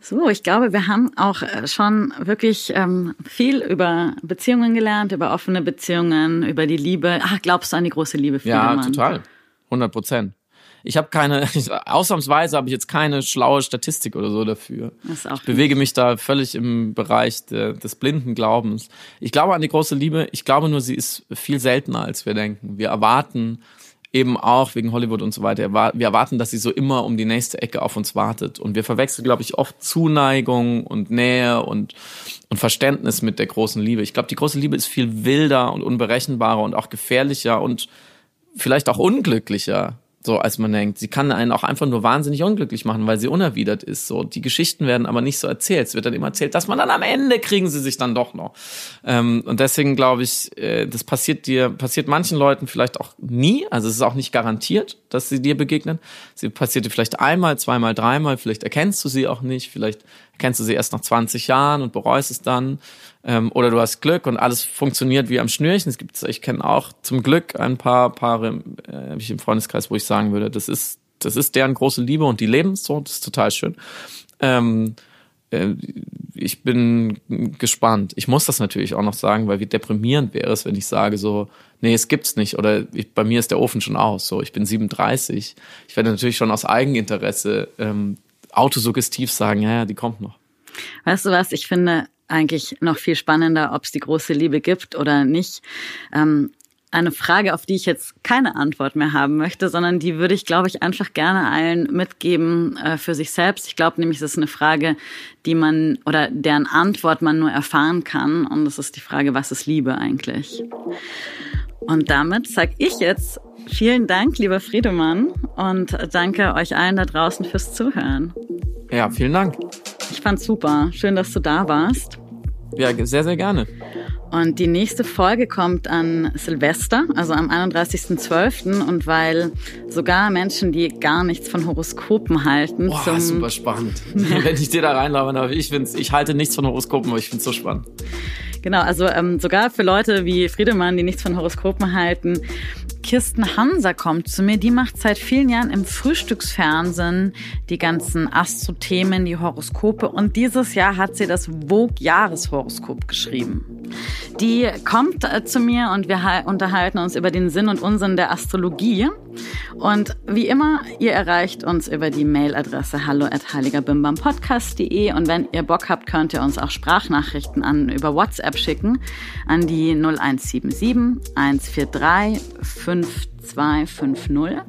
So, ich glaube, wir haben auch äh, schon wirklich ähm, viel über Beziehungen gelernt, über offene Beziehungen, über die Liebe. Ach, glaubst du an die große Liebe? Ja, total. 100 Prozent. Ich habe keine, ausnahmsweise habe ich jetzt keine schlaue Statistik oder so dafür. ich bewege mich da völlig im Bereich de, des blinden Glaubens. Ich glaube an die große Liebe. Ich glaube nur, sie ist viel seltener, als wir denken. Wir erwarten eben auch wegen Hollywood und so weiter. Wir erwarten, dass sie so immer um die nächste Ecke auf uns wartet. Und wir verwechseln, glaube ich, oft Zuneigung und Nähe und, und Verständnis mit der großen Liebe. Ich glaube, die große Liebe ist viel wilder und unberechenbarer und auch gefährlicher und vielleicht auch unglücklicher so als man denkt. Sie kann einen auch einfach nur wahnsinnig unglücklich machen, weil sie unerwidert ist. So die Geschichten werden aber nicht so erzählt. Es wird dann immer erzählt, dass man dann am Ende kriegen sie sich dann doch noch. Ähm, und deswegen glaube ich, äh, das passiert dir, passiert manchen Leuten vielleicht auch nie. Also es ist auch nicht garantiert, dass sie dir begegnen. Sie passiert dir vielleicht einmal, zweimal, dreimal. Vielleicht erkennst du sie auch nicht. Vielleicht erkennst du sie erst nach 20 Jahren und bereust es dann. Ähm, oder du hast Glück und alles funktioniert wie am Schnürchen. Es gibt, ich kenne auch zum Glück ein paar Paare äh, ich im Freundeskreis, wo ich sagen würde, das ist, das ist deren große Liebe und die leben so, das ist total schön. Ähm, äh, ich bin gespannt. Ich muss das natürlich auch noch sagen, weil wie deprimierend wäre es, wenn ich sage so, nee, es gibt's nicht oder ich, bei mir ist der Ofen schon aus. So, ich bin 37. Ich werde natürlich schon aus Eigeninteresse ähm, autosuggestiv sagen, ja, ja, die kommt noch. Weißt du was? Ich finde, eigentlich noch viel spannender, ob es die große Liebe gibt oder nicht. Ähm, eine Frage, auf die ich jetzt keine Antwort mehr haben möchte, sondern die würde ich, glaube ich, einfach gerne allen mitgeben äh, für sich selbst. Ich glaube nämlich, es ist eine Frage, die man oder deren Antwort man nur erfahren kann. Und das ist die Frage, was ist Liebe eigentlich? Und damit sage ich jetzt vielen Dank, lieber Friedemann, und danke euch allen da draußen fürs Zuhören. Ja, vielen Dank. Ich fand's super. Schön, dass du da warst. Ja, sehr, sehr gerne. Und die nächste Folge kommt an Silvester, also am 31.12. Und weil sogar Menschen, die gar nichts von Horoskopen halten. Boah, zum super spannend. Wenn ich dir da reinlaufe, aber ich, find's, ich halte nichts von Horoskopen, aber ich finde es so spannend. Genau, also ähm, sogar für Leute wie Friedemann, die nichts von Horoskopen halten, Kirsten Hanser kommt zu mir. Die macht seit vielen Jahren im Frühstücksfernsehen die ganzen Astro-Themen, die Horoskope. Und dieses Jahr hat sie das Vogue-Jahreshoroskop geschrieben. Die kommt äh, zu mir und wir unterhalten uns über den Sinn und Unsinn der Astrologie. Und wie immer, ihr erreicht uns über die Mailadresse hallo at heiligerbimbampodcast.de und wenn ihr Bock habt, könnt ihr uns auch Sprachnachrichten an über WhatsApp schicken an die 0177 143 50 250.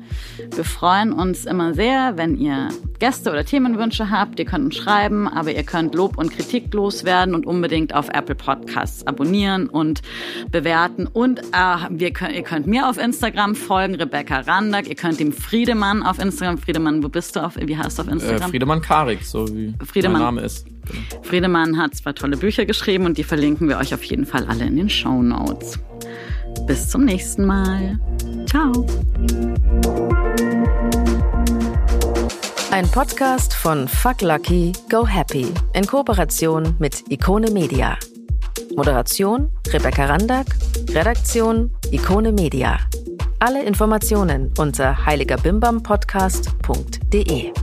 Wir freuen uns immer sehr, wenn ihr Gäste oder Themenwünsche habt. Ihr könnt uns schreiben, aber ihr könnt Lob und Kritik loswerden und unbedingt auf Apple Podcasts abonnieren und bewerten. Und äh, wir können, ihr könnt mir auf Instagram folgen, Rebecca Randack. Ihr könnt dem Friedemann auf Instagram. Friedemann, wo bist du? Auf, wie heißt du auf Instagram? Äh, Friedemann Karik, so wie Friedemann. mein Name ist. Friedemann hat zwei tolle Bücher geschrieben und die verlinken wir euch auf jeden Fall alle in den Show Notes. Bis zum nächsten Mal. Ciao. Ein Podcast von Fuck Lucky, Go Happy in Kooperation mit Ikone Media. Moderation Rebecca Randack, Redaktion Ikone Media. Alle Informationen unter heiligerbimbampodcast.de.